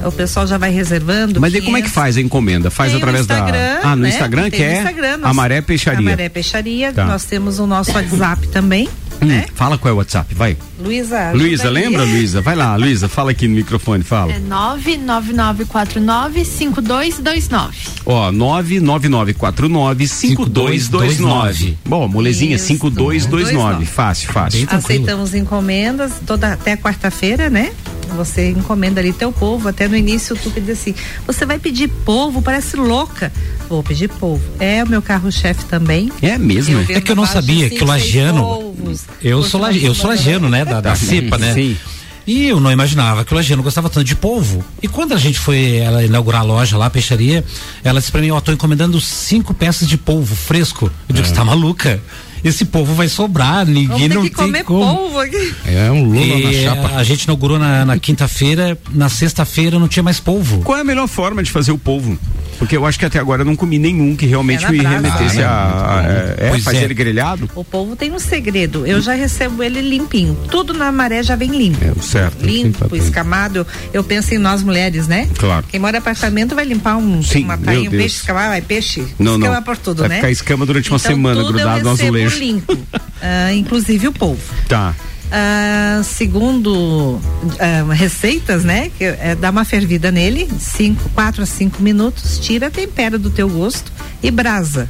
O pessoal já vai reservando. Mas e como é que 500. faz a encomenda? Faz Tem no através Instagram, da. Ah, no né? Instagram que no é Instagram, nós- Amaré Peixaria. Amaré Peixaria. Tá. Nós temos o nosso WhatsApp também. Hum, Fala qual é o WhatsApp, vai. Luísa. Luísa, lembra, Luísa? Vai lá, Luísa, fala aqui no microfone, fala. É 999495229. Ó, 999495229. Bom, molezinha 5229. Fácil, fácil. Aceitamos encomendas toda até quarta-feira, né? Você encomenda ali teu polvo. Até no início tu pedia assim: você vai pedir polvo? Parece louca. Vou pedir polvo. É o meu carro-chefe também. É mesmo? É que eu não sabia de que o lagiano. polvos. Eu sou, laje, eu sou lagiano, né? Da, da cepa, né? Sim. E eu não imaginava que o lagiano gostava tanto de polvo. E quando a gente foi ela inaugurar a loja lá, a peixaria, ela disse pra mim, ó, tô encomendando cinco peças de polvo fresco. Eu digo, você tá maluca? Esse polvo vai sobrar, ninguém Vamos ter não que tem comer como. polvo aqui. É um Lula na chapa. A gente inaugurou na, na quinta-feira, na sexta-feira não tinha mais polvo. Qual é a melhor forma de fazer o polvo? Porque eu acho que até agora eu não comi nenhum que realmente É me brasa. remetesse Ah, a. a- é, Pois fazer é. ele grelhado? O polvo tem um segredo. Eu já recebo ele limpinho. Tudo na maré já vem limpo. É, certo. Limpo, escamado. Eu, penso em nós mulheres, né? Claro. Quem mora em apartamento vai limpar um, Sim, uma praia, um Deus. peixe, escamar, vai peixe. Não, não. escama por tudo, Vai né? ficar escama durante uma Então, semana tudo grudado no azulejo. limpo. Ah, inclusive o polvo. Tá. Ah, segundo ah, receitas, né? Que é dar uma fervida nele, 5, 4 a 5 minutos, tira, tempera do teu gosto e brasa.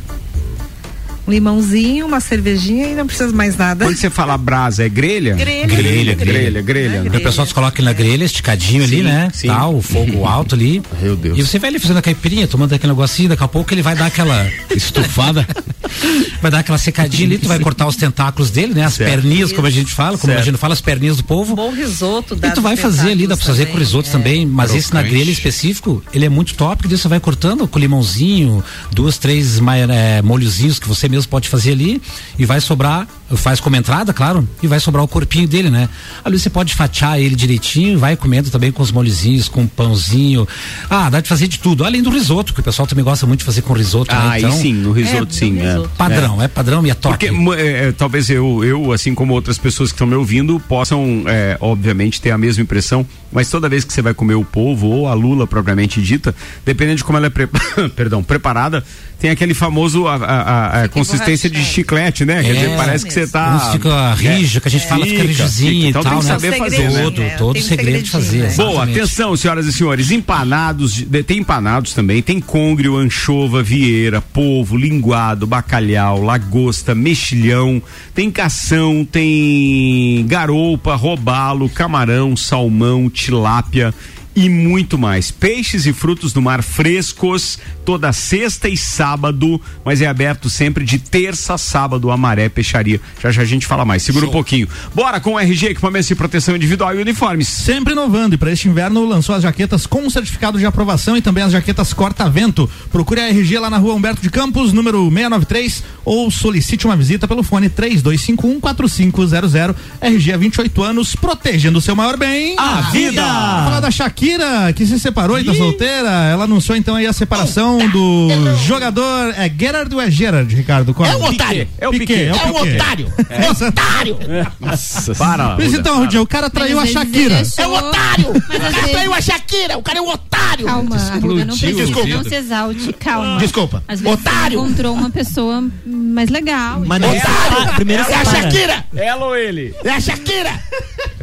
Um limãozinho, uma cervejinha e não precisa mais nada. Quando você fala brasa, é grelha? Grelha. Grelha, grelha, grelha. O pessoal se coloca na grelha, esticadinho ali, né? sim. Tal, o fogo alto ali. Meu Deus. E você vai ali fazendo a caipirinha, tomando aquele negocinho, daqui a pouco ele vai dar aquela estufada. vai dar aquela secadinha ali, tu vai cortar os tentáculos dele, né? As Certo. perninhas, como a gente fala, como Certo. a gente fala, as perninhas do povo. Bom risoto E tu vai fazer ali, dá pra fazer com risoto também, mas esse na Crocante. grelha específico, ele é muito top, daí você vai cortando com limãozinho, duas, três é, molhozinhos que você mesmo pode fazer ali, e vai sobrar, faz como entrada, claro, e vai sobrar o corpinho dele, né? Ali você pode fatiar ele direitinho, vai comendo também com os molhozinhos, com um pãozinho. Ah, dá de fazer de tudo, além do risoto, que o pessoal também gosta muito de fazer com risoto, Ah, né? aí Então, sim, no risoto sim. é. Padrão, é. padrão e é top. Porque é, é, talvez eu, eu, assim como outras pessoas que estão me ouvindo, possam, é, obviamente, ter a mesma impressão, mas toda vez que você vai comer o polvo ou a lula propriamente dita, dependendo de como ela é pre- perdão, preparada, tem aquele famoso a, a- a- a consistência de chiclete, né? Quer É. dizer, parece que você tá. Uns fica rija, que a gente fala, fica rijozinho e então tal, tem que né? saber Tem fazer, né? Todo, todo segredo de fazer. Boa, exatamente. atenção, senhoras e senhores. Empanados, de- tem empanados também. Tem côngrio, anchova, vieira, polvo, linguado, bacalhau, lagosta, mexilhão. Tem cação, tem garoupa, robalo, camarão, salmão, tilápia. E muito mais. Peixes e frutos do mar frescos, toda sexta e sábado, mas é aberto sempre de terça a sábado, a Maré Peixaria. Já já a gente fala mais. Segura um pouquinho. Bora com o RG, equipamentos de proteção individual e uniformes. Sempre inovando e para este inverno lançou as jaquetas com certificado de aprovação e também as jaquetas corta-vento. Procure a RG lá na rua Humberto de Campos, número 693 ou solicite uma visita pelo fone 3251-4500. RG há 28 anos, protegendo o seu maior bem. A vida! Falar da Shakira, que se separou e tá solteira. Ela anunciou então aí a separação do jogador. É Gerard ou é Gerard, Ricardo? Qual? É um otário. É o Piquet. É um Piquet. otário. É otário. Nossa, para. Mas então, Rudy, o cara traiu a Shakira. É um otário. Mas O cara traiu a Shakira. O cara é um otário. Calma, Arruda, não precisa, Desculpa. não se exalte, calma. Desculpa. Às vezes Otário. você encontrou uma pessoa mais legal. Mas não separa- primeiro É a. Shakira. Ela ou ele? É a Shakira.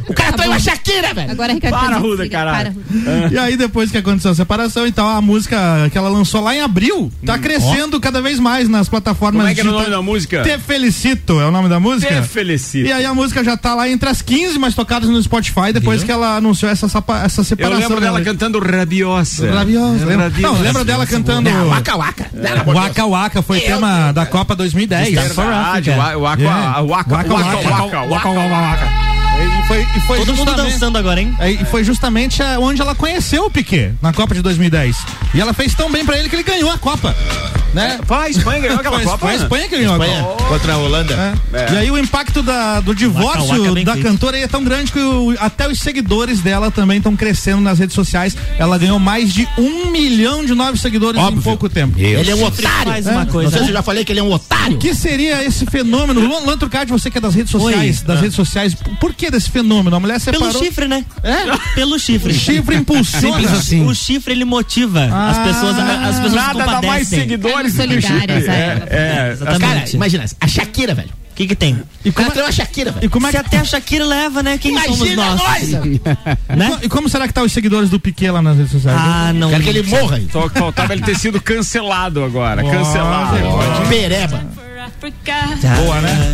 O cara traiu a Shakira, velho. Agora, Ricardo, Para, Ruda, caralho. E aí, depois que aconteceu a separação, então a música que ela lançou lá em abril tá crescendo cada vez mais nas plataformas. Como é que era o nome da música? Te Felicito é o nome da música? Te Felicito. E aí a música já tá lá entre as 15 mais tocadas no Spotify depois que ela anunciou essa, essa Eu separação. lembro dela né? cantando Rabiosa. Rabiosa. lembra? Não, lembra dela cantando. Não, Waka Waka. De Deus. Waka Waka foi tema da Copa 2010. Verdade, o Waka- o Waka- Yeah. o Waka- Waka Waka- Waka. Waka- Waka Waka. E foi, e foi Todo mundo justamente- dançando agora, hein? É, E foi justamente a- onde ela conheceu o Piquet, na Copa de 2010. E ela fez tão bem pra ele que ele ganhou a Copa. Né? Foi a Espanha ganhou aquela Foi- Copa. Foi a Espanha que ganhou Espanha a Copa. contra a Holanda. É. E aí o impacto da- do divórcio Waka Waka bem da feito. cantora aí é tão grande que o- até os seguidores dela também estão crescendo nas redes sociais. Ela ganhou mais de um milhão de novos seguidores em pouco tempo. Ele é um otário. faz uma É. coisa. Não sei se eu já falei que ele é um otário. O que seria esse fenômeno? Luan Turcati, você que é das redes sociais, das redes sociais, por que desse fenômeno? A mulher separou. Pelo chifre, né? É? Pelo chifre. O chifre impulsiona. Simples assim. O chifre ele motiva as Ah. pessoas, a- as pessoas Nada se dá mais compadecem. seguidores do que o Solidárias, Chifre. é. É, Exatamente. Cara, imagina, a Shakira, velho. O que que tem? E como, traiu a Shakira, velho. e como é Se que, até a Shakira leva, né? Quem somos Imagina nós? nós. Né? e como será que tá os seguidores do Piquet lá nas redes sociais? Ah, não. Quero que ele morra aí. Só que faltava ele ter sido cancelado agora. Ó, Cancelado. Pereba. Boa, né?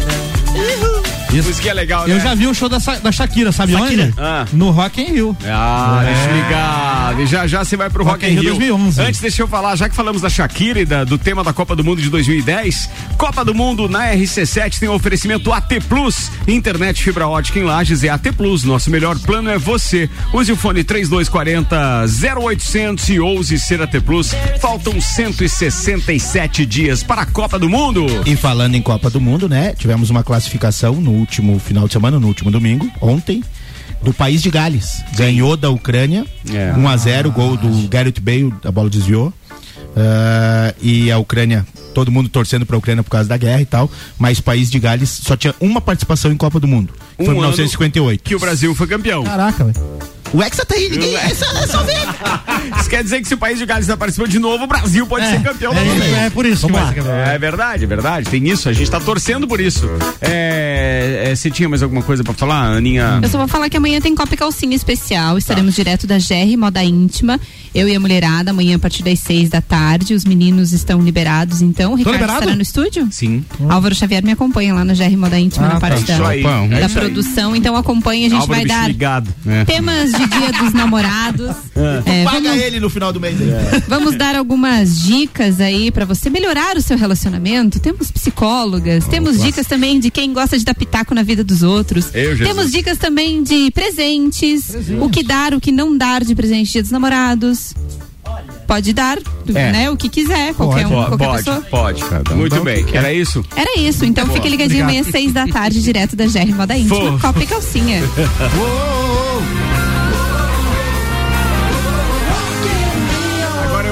Isso, Isso que é legal, né? Eu já vi o show da, da Shakira, sabe Shakira? onde? Ah. No Rock in Rio. Ah, É. deixa ligado. E já já você vai pro Rock, Rock in in Rio Rio. 2011. Antes, deixa eu falar, já que falamos da Shakira e da- do tema da Copa do Mundo de 2010, Copa do Mundo na RC7 tem um oferecimento AT Plus. Internet fibra ótica em Lages é AT Plus. Nosso melhor plano é você. Use o fone 3240 0800 e ouse ser AT Plus. Faltam 167 dias para a Copa do Mundo. E falando em Copa do Mundo, né? Tivemos uma classificação no último final de semana, no último domingo, ontem, do país de Gales. Ganhou da Ucrânia, É. 1 a 0 gol do Gareth Bale, a bola desviou. Ah, e a Ucrânia, todo mundo torcendo pra Ucrânia por causa da guerra e tal, mas o país de Gales só tinha uma participação em Copa do Mundo. Um foi em ano 1958. Que o Brasil foi campeão. Caraca, velho. O Hexa tá aí, ninguém. É só, é só ver. Isso quer dizer que se o país de Gales está participando de novo, o Brasil pode É, ser campeão é, novamente. é por isso que vai. É verdade, é verdade. Tem isso, a gente tá torcendo por isso. É, é, você tinha mais alguma coisa pra falar, Aninha? Eu só vou falar que amanhã tem Copa e Calcinha especial. Estaremos direto da GR Moda Íntima. Eu e a mulherada, amanhã a partir das seis da tarde. Os meninos estão liberados, então. O Ricardo liberado? estará no estúdio? Sim. Álvaro Xavier me acompanha lá na GR Moda Íntima, Ah, na parte tá. da, aí, da é produção. Então acompanha, a gente Álvaro vai dar ligado. É. temas de dia dos namorados. É, Paga vamos- ele no final do mês. aí. Vamos dar algumas dicas aí pra você melhorar o seu relacionamento. Temos psicólogas, temos dicas também de quem gosta de dar pitaco na vida dos outros. Eu, temos dicas também de presentes, o que dar, o que não dar de presente dia dos namorados. Pode dar, É. né? O que quiser, qualquer um, pode, qualquer pode, pessoa. pode. um Muito bem. Era isso? Era isso, então Boa. fique ligadinho Obrigado. amanhã, seis da tarde, direto da GR Moda Íntima, Fofo. Copa e Calcinha. Agora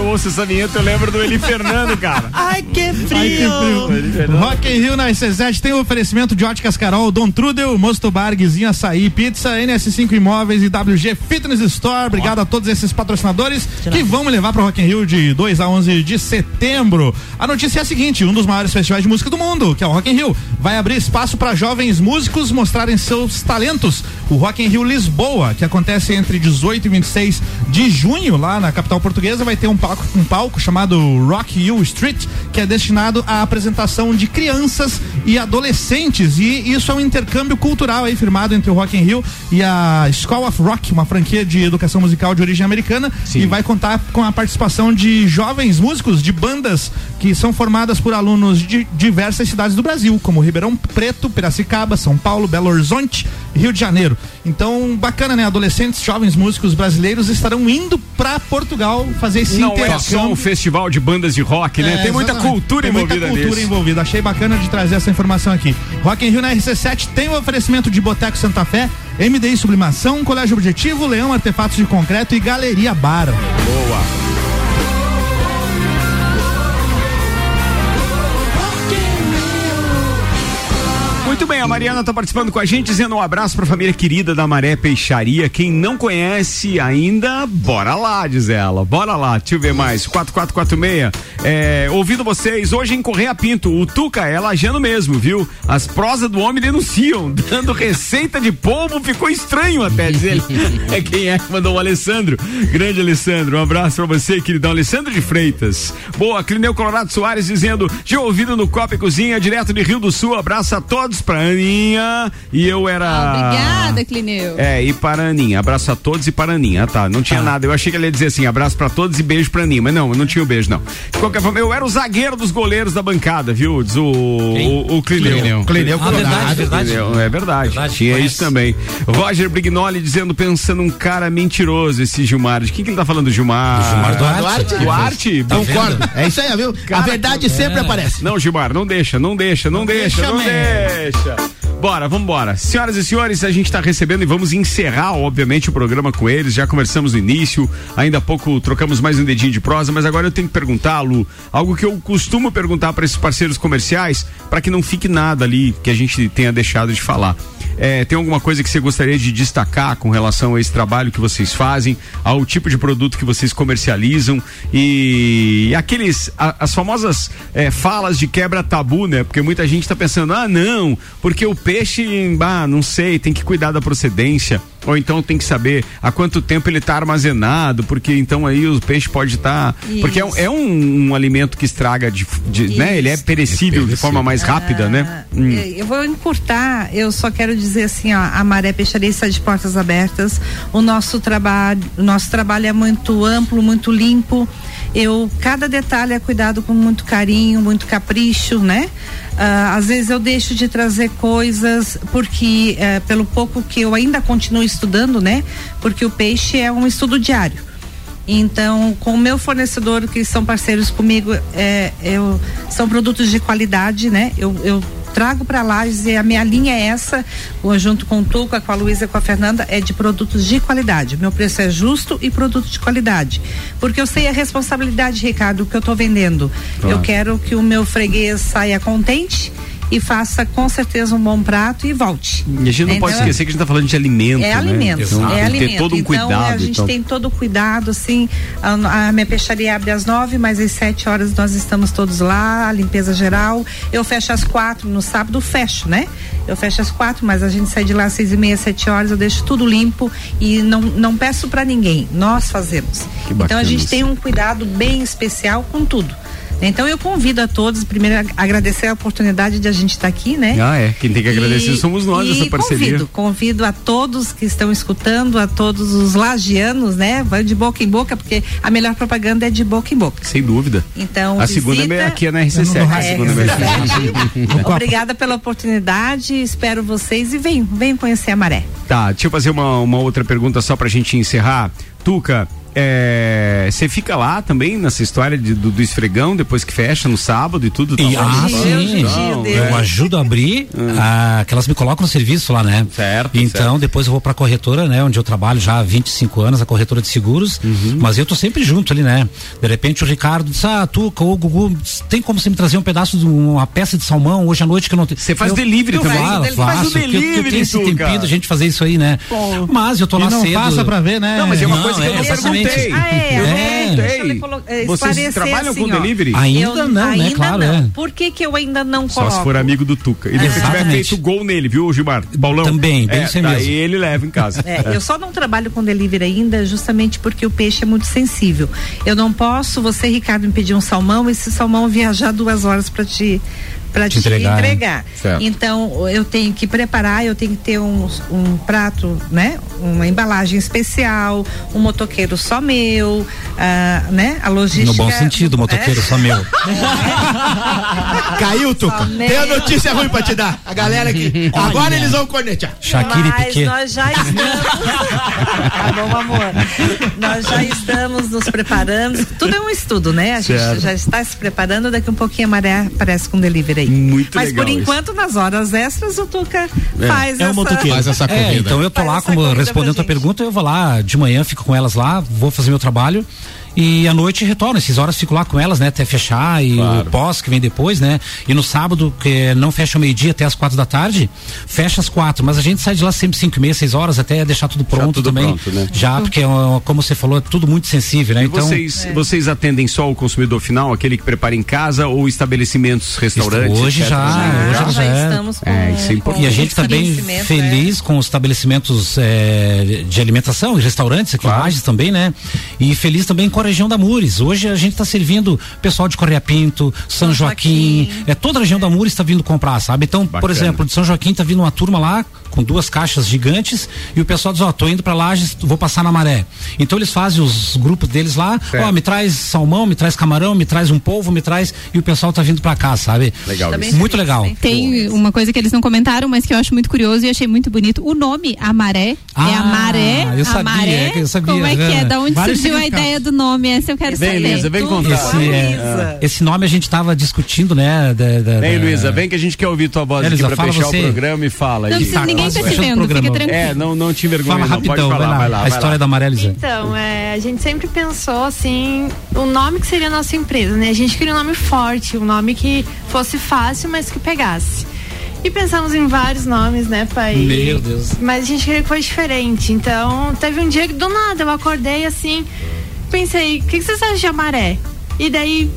ouço essa vinheta, eu lembro do Eli Fernando, cara. Ai, que Ai, que frio. Rock in Rio na RC7 tem o oferecimento de óticas Carol, Dom Trudel, Mosto Bar, Guizinho Açaí, Pizza, NS5 Imóveis e WG Fitness Store. Obrigado a todos esses patrocinadores que vão me levar para o Rock in Rio de 2 a 11 de setembro. A notícia é a seguinte, um dos maiores festivais de música do mundo, que é o Rock in Rio, vai abrir espaço para jovens músicos mostrarem seus talentos. O Rock in Rio Lisboa, que acontece entre 18 e 26 de junho, lá na capital portuguesa, vai ter um palco, um palco chamado Rock You Street, que é destinado à apresentação de crianças e adolescentes. E isso é um intercâmbio cultural aí firmado entre o Rock in Rio e a School of Rock, uma franquia de educação musical de origem americana, e vai contar com a participação de jovens músicos de bandas que são formadas por alunos de diversas cidades do Brasil, como Ribeirão Preto, Piracicaba, São Paulo, Belo Horizonte Rio de Janeiro. Então, bacana, né? Adolescentes, jovens músicos brasileiros estarão indo para Portugal fazer esse Não é intercâmbio. só um festival de bandas de rock, né? É, Tem muita cultura Tem envolvida muita cultura envolvida. Achei bacana de trazer essa informação aqui. Rock in Rio na RC7 tem o oferecimento de Boteco Santa Fé, MDI Sublimação, Colégio Objetivo, Leão Artefatos de Concreto e Galeria Bar. Boa. Muito bem, a Mariana está participando com a gente, dizendo um abraço para a família querida da Maré Peixaria. Quem não conhece ainda, bora lá, diz ela. Bora lá, deixa eu ver mais. 4446. É, ouvindo vocês, hoje em Correia Pinto, o Tuca é lajando mesmo, viu? As prosas do homem denunciam, dando receita de polvo, ficou estranho até, diz ele. é quem é que mandou o Alessandro. Grande Alessandro, um abraço pra você, queridão. Alessandro de Freitas. Boa, Clineu Colorado Soares dizendo, já ouvido no Copa e Cozinha, direto de Rio do Sul, abraço a todos pra Aninha. E eu era. Obrigada, Clineu. É, e para Aninha. Abraço a todos e para Aninha. Ah, tá. Não tinha nada. Eu achei que ele ia dizer assim: abraço para todos e beijo para Aninha. Mas não, não tinha o beijo, não. De qualquer forma, eu era o zagueiro dos goleiros da bancada, viu? Diz o, o, o Clineu. Clineu. Clineu Ah, verdade, verdade. Clineu, É verdade. tinha conhece. isso também. Roger Brignoli dizendo, pensando um cara mentiroso, esse Gilmar. De quem que ele tá falando, Gilmar? Gilmar Duarte. Duarte? Duarte? Tá Concordo. É isso aí, viu? a verdade sempre aparece. Não, Gilmar, não deixa, não deixa, não, deixa, deixa não mesmo. deixa. Bora, vambora. Senhoras e senhores, a gente tá recebendo e vamos encerrar, obviamente, o programa com eles. Já conversamos no início, ainda há pouco trocamos mais um dedinho de prosa, mas agora eu tenho que perguntar, Lu, algo que eu costumo perguntar para esses parceiros comerciais, para que não fique nada ali que a gente tenha deixado de falar. É, tem alguma coisa que você gostaria de destacar com relação a esse trabalho que vocês fazem, ao tipo de produto que vocês comercializam e, aqueles, a- as famosas é, falas de quebra tabu, né? Porque muita gente tá pensando, ah, não, porque o peixe, ah, não sei, tem que cuidar da procedência. Ou então tem que saber há quanto tempo ele está armazenado, porque então aí o peixe pode estar. porque é, um- é um, um alimento que estraga de, de- né? Ele é perecível de forma mais rápida, né? Hum. É, Eu vou encurtar, eu só quero dizer assim, ó, a Maré Peixaria está de portas abertas. O nosso trabalho, o nosso trabalho é muito amplo, muito limpo. Eu cada detalhe é cuidado com muito carinho, muito capricho, né? Ah, às vezes eu deixo de trazer coisas porque eh, pelo pouco que eu ainda continuo estudando, né? Porque o peixe é um estudo diário. Então, com o meu fornecedor, que são parceiros comigo, é, eu, são produtos de qualidade, né? Eu, eu trago para lá e a minha linha é essa, junto com o Tuca, com a Luísa e com a Fernanda, é de produtos de qualidade. Meu preço é justo e produto de qualidade. Porque eu sei a responsabilidade, Ricardo, que eu estou vendendo. Claro. Eu quero que o meu freguês saia contente e faça com certeza um bom prato e volte. E a gente não Então, pode esquecer que a gente tá falando de alimento, é né? alimento, Então, é alimento. ter todo um então, cuidado. a gente então. tem todo o cuidado, assim. A, a minha peixaria abre às nove, mas às sete horas nós estamos todos lá, a limpeza geral. Eu fecho às quatro, no sábado fecho, né? Eu fecho às quatro, mas a gente sai de lá às seis e meia, sete horas, eu deixo tudo limpo e não, não peço para ninguém. Nós fazemos. Então a gente tem um cuidado bem especial com tudo. Então eu convido a todos, primeiro ag- agradecer a oportunidade de a gente estar aqui, né? Ah, é. Quem tem que agradecer E- somos nós, e essa parceria. Convido, convido a todos que estão escutando, a todos os lagianos, né? Vai de boca em boca, porque a melhor propaganda é de boca em boca. Sem dúvida. Então, a segunda visita- é aqui é na RC7. É, a segunda é RC7. Obrigada pela oportunidade, espero vocês e venham, venham conhecer a Maré. Tá, deixa eu fazer uma, uma outra pergunta só pra gente encerrar. Tuca, é, você fica lá também nessa história de- do, do esfregão depois que fecha no sábado e tudo? tá E, ah, Não, sim. não, eu é. ajudo a abrir, ah, que elas me colocam no serviço lá, né? Certo. Então, depois eu vou pra corretora, né? Onde eu trabalho já há 25 anos, a corretora de seguros. Uhum. Mas eu tô sempre junto ali, né? De repente o Ricardo disse: Ah, tu, o Gugu, tem como você me trazer um pedaço de uma peça de salmão hoje à noite que eu não tenho. Você faz Eu- delivery eu também? Ele faz faço, o porque eu- delivery, tenho esse tempinho da gente fazer isso aí, né? Mas eu tô E lá não cedo. faça pra ver, né? Não, mas é uma coisa que eu é, não exatamente. perguntei. Ah, é, eu é, perguntei. deixa eu lhe colo- eh, Vocês esclarecer trabalham assim, com ó. delivery? Ainda Eu- não, né? ainda Claro, não. é. Por que que eu ainda não Só coloco? se for amigo do Tuca. E depois tiver Exatamente. feito gol nele, viu, Gilmar? Paulão? Também, bem é, isso aí daí mesmo. ele leva em casa. É, eu só não trabalho com delivery ainda justamente porque o peixe é muito sensível. Eu não posso, você, Ricardo, me pedir um salmão e esse salmão viajar duas horas para te para Te te, entregar, né? entregar. Certo. Então eu tenho que preparar, eu tenho que ter um, um prato, né? Uma embalagem especial, um motoqueiro só meu, ah, né? A logística. No bom sentido, motoqueiro é. só meu. Caiu, Tuca. Tem a notícia ruim pra te dar. A galera aqui. Agora eles vão cornetear. Shakira e Mas Piquet. nós já estamos. tá bom, amor. Nós já estamos nos preparando. Tudo é um estudo, né? A gente Certo. já está se preparando. Daqui um pouquinho a maré aparece com delivery aí. Muito Mas legal por isso. enquanto, nas horas extras, o Tuca faz É essa. motoqueiro. Faz essa É, corrida. então eu tô Faz lá como respondendo a pergunta, eu vou lá de manhã, fico com elas lá, vou fazer meu trabalho e à noite retorno. Essas horas fico lá com elas, né, até fechar e Claro. o pós que vem depois, né? E no sábado, que não fecha o meio-dia até as quatro da tarde, fecha às quatro, mas a gente sai de lá sempre cinco e meia, seis horas até deixar tudo pronto tudo também. pronto, né? Já, porque ó, como você falou, é tudo muito sensível, né? E Então, vocês, vocês atendem só o consumidor final, aquele que prepara em casa ou estabelecimentos, restaurantes? Hoje etc? já, hoje já, é. estamos com, É, isso é importante. E a gente tá bem estabelecimento, feliz com os estabelecimentos eh, de alimentação e restaurantes aqui em Lages também, né? E feliz também com a região da Mures. Hoje a gente tá servindo pessoal de Correia Pinto, São Joaquim, é toda a região da Mures está vindo comprar, sabe? Então, por Bacana. exemplo, de São Joaquim tá vindo uma turma lá com duas caixas gigantes e o pessoal diz, ó, tô indo para Lages, vou passar na maré. Então eles fazem os grupos deles lá, ó, me traz salmão, me traz camarão, me traz um polvo, me traz e o pessoal tá vindo para cá, sabe? Legal. Isso. Muito legal. bem Tem uma coisa que eles não comentaram, mas que eu acho muito curioso e achei muito bonito. O nome Amaré é Ah, a maré. eu sabia, Amaré. eu sabia, Como é que é? é. Da onde Vários surgiu a ideia do nome? Essa eu quero Vem, saber. Luísa, vem contar. Esse, é, esse nome a gente tava discutindo, né? Da, da, Vem, da- Luísa, vem que a gente quer ouvir tua voz É, aqui pra fechar você. o programa e fala. Não aí. precisa tá te fechando o vendo, fica tranquilo. É, não, não te vergonha, Fala não. rapidão, Pode falar, vai lá. vai lá. a vai história lá. da Maria Elisa. Então, é, a gente sempre pensou assim, o nome que seria a nossa empresa, né? A gente queria um nome forte, um nome que fosse fácil, mas que pegasse. E pensamos em vários nomes, né, pai? Meu Deus. Mas a gente queria que fosse diferente. Então, teve um dia que do nada eu acordei assim, pensei, o que, que vocês acham de amaré? E daí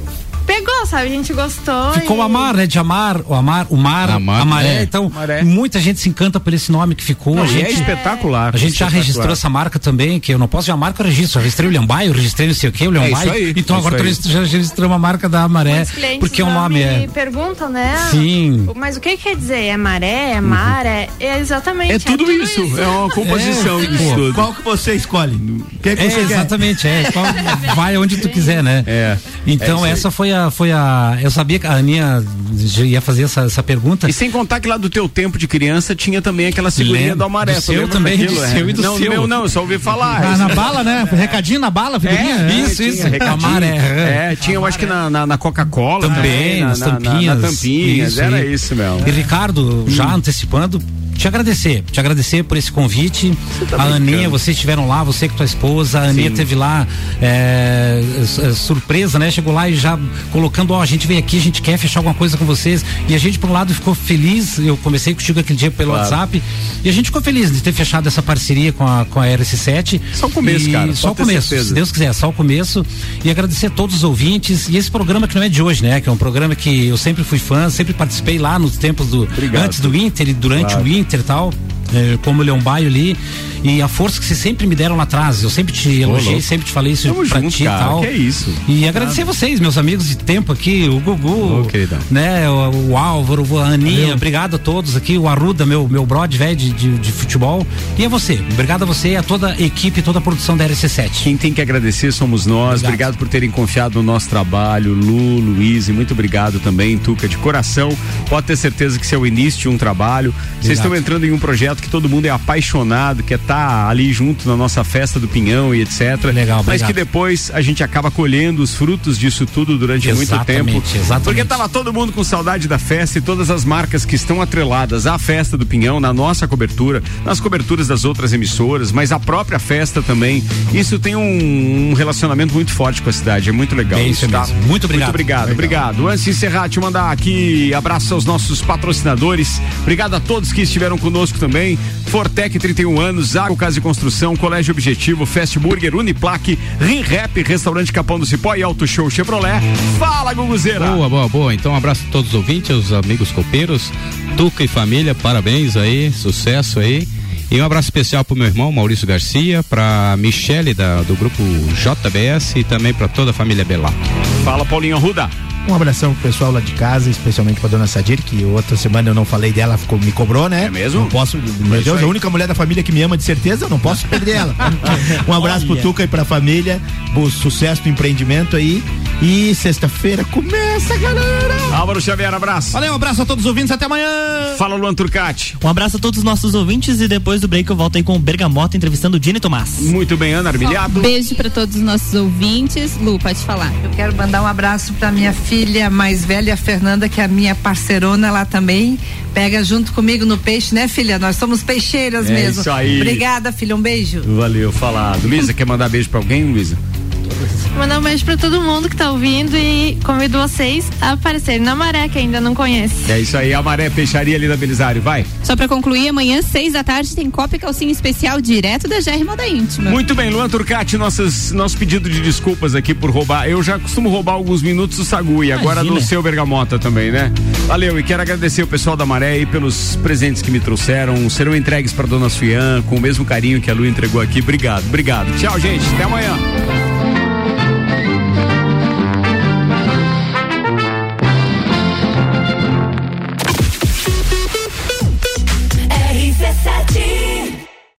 pegou, sabe? A gente gostou. Ficou e... o amar, né? De amar, o amar, o mar, Amar, a maré. é. Então, Maré. muita gente se encanta por esse nome que ficou. Não, a e gente, é espetacular. A gente já registrou essa marca também, que eu não posso ver a marca, eu registro. Eu registrei o Lhambai, eu registrei não sei o que, o Lhambai. isso aí, então é agora isso já registramos a marca da Maré. Muitos clientes Porque o já nome me é. perguntam, né? Sim. Mas o que quer dizer? É maré? É mar? É, é exatamente. É tudo isso, é uma composição É, disso tudo. Qual que você escolhe? O que, que É, você quer? exatamente, é. Qual- vai onde tu quiser, né? É. Então É isso essa foi a, foi a. Eu sabia que a Aninha ia fazer essa, essa pergunta. E sem contar que lá do teu tempo de criança tinha também aquela Lembro. do Amaré. Do seu também, daquilo, do é? seu e do não, seu. meu não, eu só ouvi falar. Ah, na bala, né? Recadinho na bala, figurinha. É, Isso, isso. Amaré. É, tinha, eu acho que na, na, na Coca-Cola Também, na, nas na- na- tampinhas. Na, tampinhas, Isso era aí. isso, meu. E Ricardo, já antecipando, te agradecer, te agradecer por esse convite. tá a Aninha, brincando. vocês estiveram lá, você com tua esposa, a Aninha Sim. teve lá é, é, surpresa, né? Chegou lá e já colocando, ó, a gente veio aqui, a gente quer fechar alguma coisa com vocês. E a gente, por um lado, ficou feliz. Eu comecei contigo aquele dia pelo Claro. WhatsApp. E a gente ficou feliz de ter fechado essa parceria com a, com a RC7. Só o começo, E cara, Só o começo. certeza. Se Deus quiser, só o começo. E agradecer a todos os ouvintes. E esse programa que não é de hoje, né? Que é um programa que eu sempre fui fã, sempre participei lá nos tempos do. antes do Inter e durante Claro. o Inter e tal. Eh, como o Leão Baio ali. E a força que vocês sempre me deram lá atrás. Eu sempre te elogiei, sempre te falei isso Tamo pra junto, ti cara, e tal. que é isso. E agradecer vocês, meus amigos de tempo aqui, o Gugu, queridão. né, o, o Álvaro, a Aninha, Valeu. obrigado a todos aqui, o Arruda, meu, meu brother velho de, de, de futebol. E a você, obrigado a você e a toda a equipe, toda a produção da RC7. Quem tem que agradecer somos nós. Obrigado, por terem confiado no nosso trabalho. Lu, Luiz, e muito obrigado também, Tuca, de coração. Pode ter certeza que esse é o início de um trabalho. Vocês estão entrando em um projeto que todo mundo é apaixonado, quer estar ali junto na nossa festa do Pinhão e etc. Legal, Mas obrigado. que depois a gente acaba colhendo os frutos disso tudo durante muito Exatamente, tempo. exatamente. Porque tava todo mundo com saudade da festa e todas as marcas que estão atreladas à festa do Pinhão, na nossa cobertura, nas coberturas das outras emissoras, mas a própria festa também. Isso tem um, um relacionamento muito forte com a cidade. É muito legal. É isso tá? mesmo. Muito obrigado. Muito obrigado, obrigado. Antes de encerrar, te mandar aqui abraço aos nossos patrocinadores. Obrigado a todos que estiveram conosco também. Fortec 31 anos, Água Casa de Construção, Colégio Objetivo, Fast Burger, Uniplaque, Rinrap, Restaurante Capão do Cipó e Auto Show Chevrolet. Fala, Guguzeira! Boa, boa, boa. Então, um abraço a todos os ouvintes, os amigos copeiros, Tuca e família, parabéns aí, sucesso aí. E um abraço especial pro meu irmão Maurício Garcia, pra Michele da, do grupo JBS e também pra toda a família Belac. Fala, Paulinho Arruda. Um abração pro pessoal lá de casa, especialmente pra dona Sadir, que outra semana eu não falei dela, ficou, me cobrou, né? É mesmo? Não posso, meu isso Deus, aí. a única mulher da família que me ama de certeza, eu não posso perder ela. um abraço pro Olha. Tuca e pra família, bom sucesso no empreendimento aí. E sexta-feira começa, galera! Álvaro Xavier, abraço. Valeu, um abraço a todos os ouvintes, até amanhã. Fala, Luan Turcati. Um abraço a todos os nossos ouvintes e depois do break eu volto aí com o Bergamota entrevistando o Dini Tomás. Muito bem, Ana Armilhado. Beijo pra todos os nossos ouvintes. Lu, pode falar. Eu quero mandar um abraço para minha filha mais velha, a Fernanda, que é a minha parceirona lá também. Pega junto comigo no peixe, né, filha? Nós somos peixeiras É mesmo. isso aí. Obrigada, filha. Um beijo. Valeu, falado. Luísa, quer mandar beijo pra alguém, Luísa? Mandar um beijo pra todo mundo que tá ouvindo e convido vocês a aparecerem na Maré, que ainda não conhece. É isso aí, a Maré Peixaria ali da Belisário, vai. Só pra concluir, amanhã, seis da tarde, tem Copa e Calcinha Especial direto da GR Moda Íntima. Muito bem, Luan Turcati, nossas, nosso pedido de desculpas aqui por roubar. Eu já costumo roubar alguns minutos do Sagu e agora do seu Bergamota também, né? Valeu, e quero agradecer o pessoal da Maré aí pelos presentes que me trouxeram. Serão entregues para Dona Suian com o mesmo carinho que a Lu entregou aqui. Obrigado, obrigado. Tchau, gente. Até amanhã.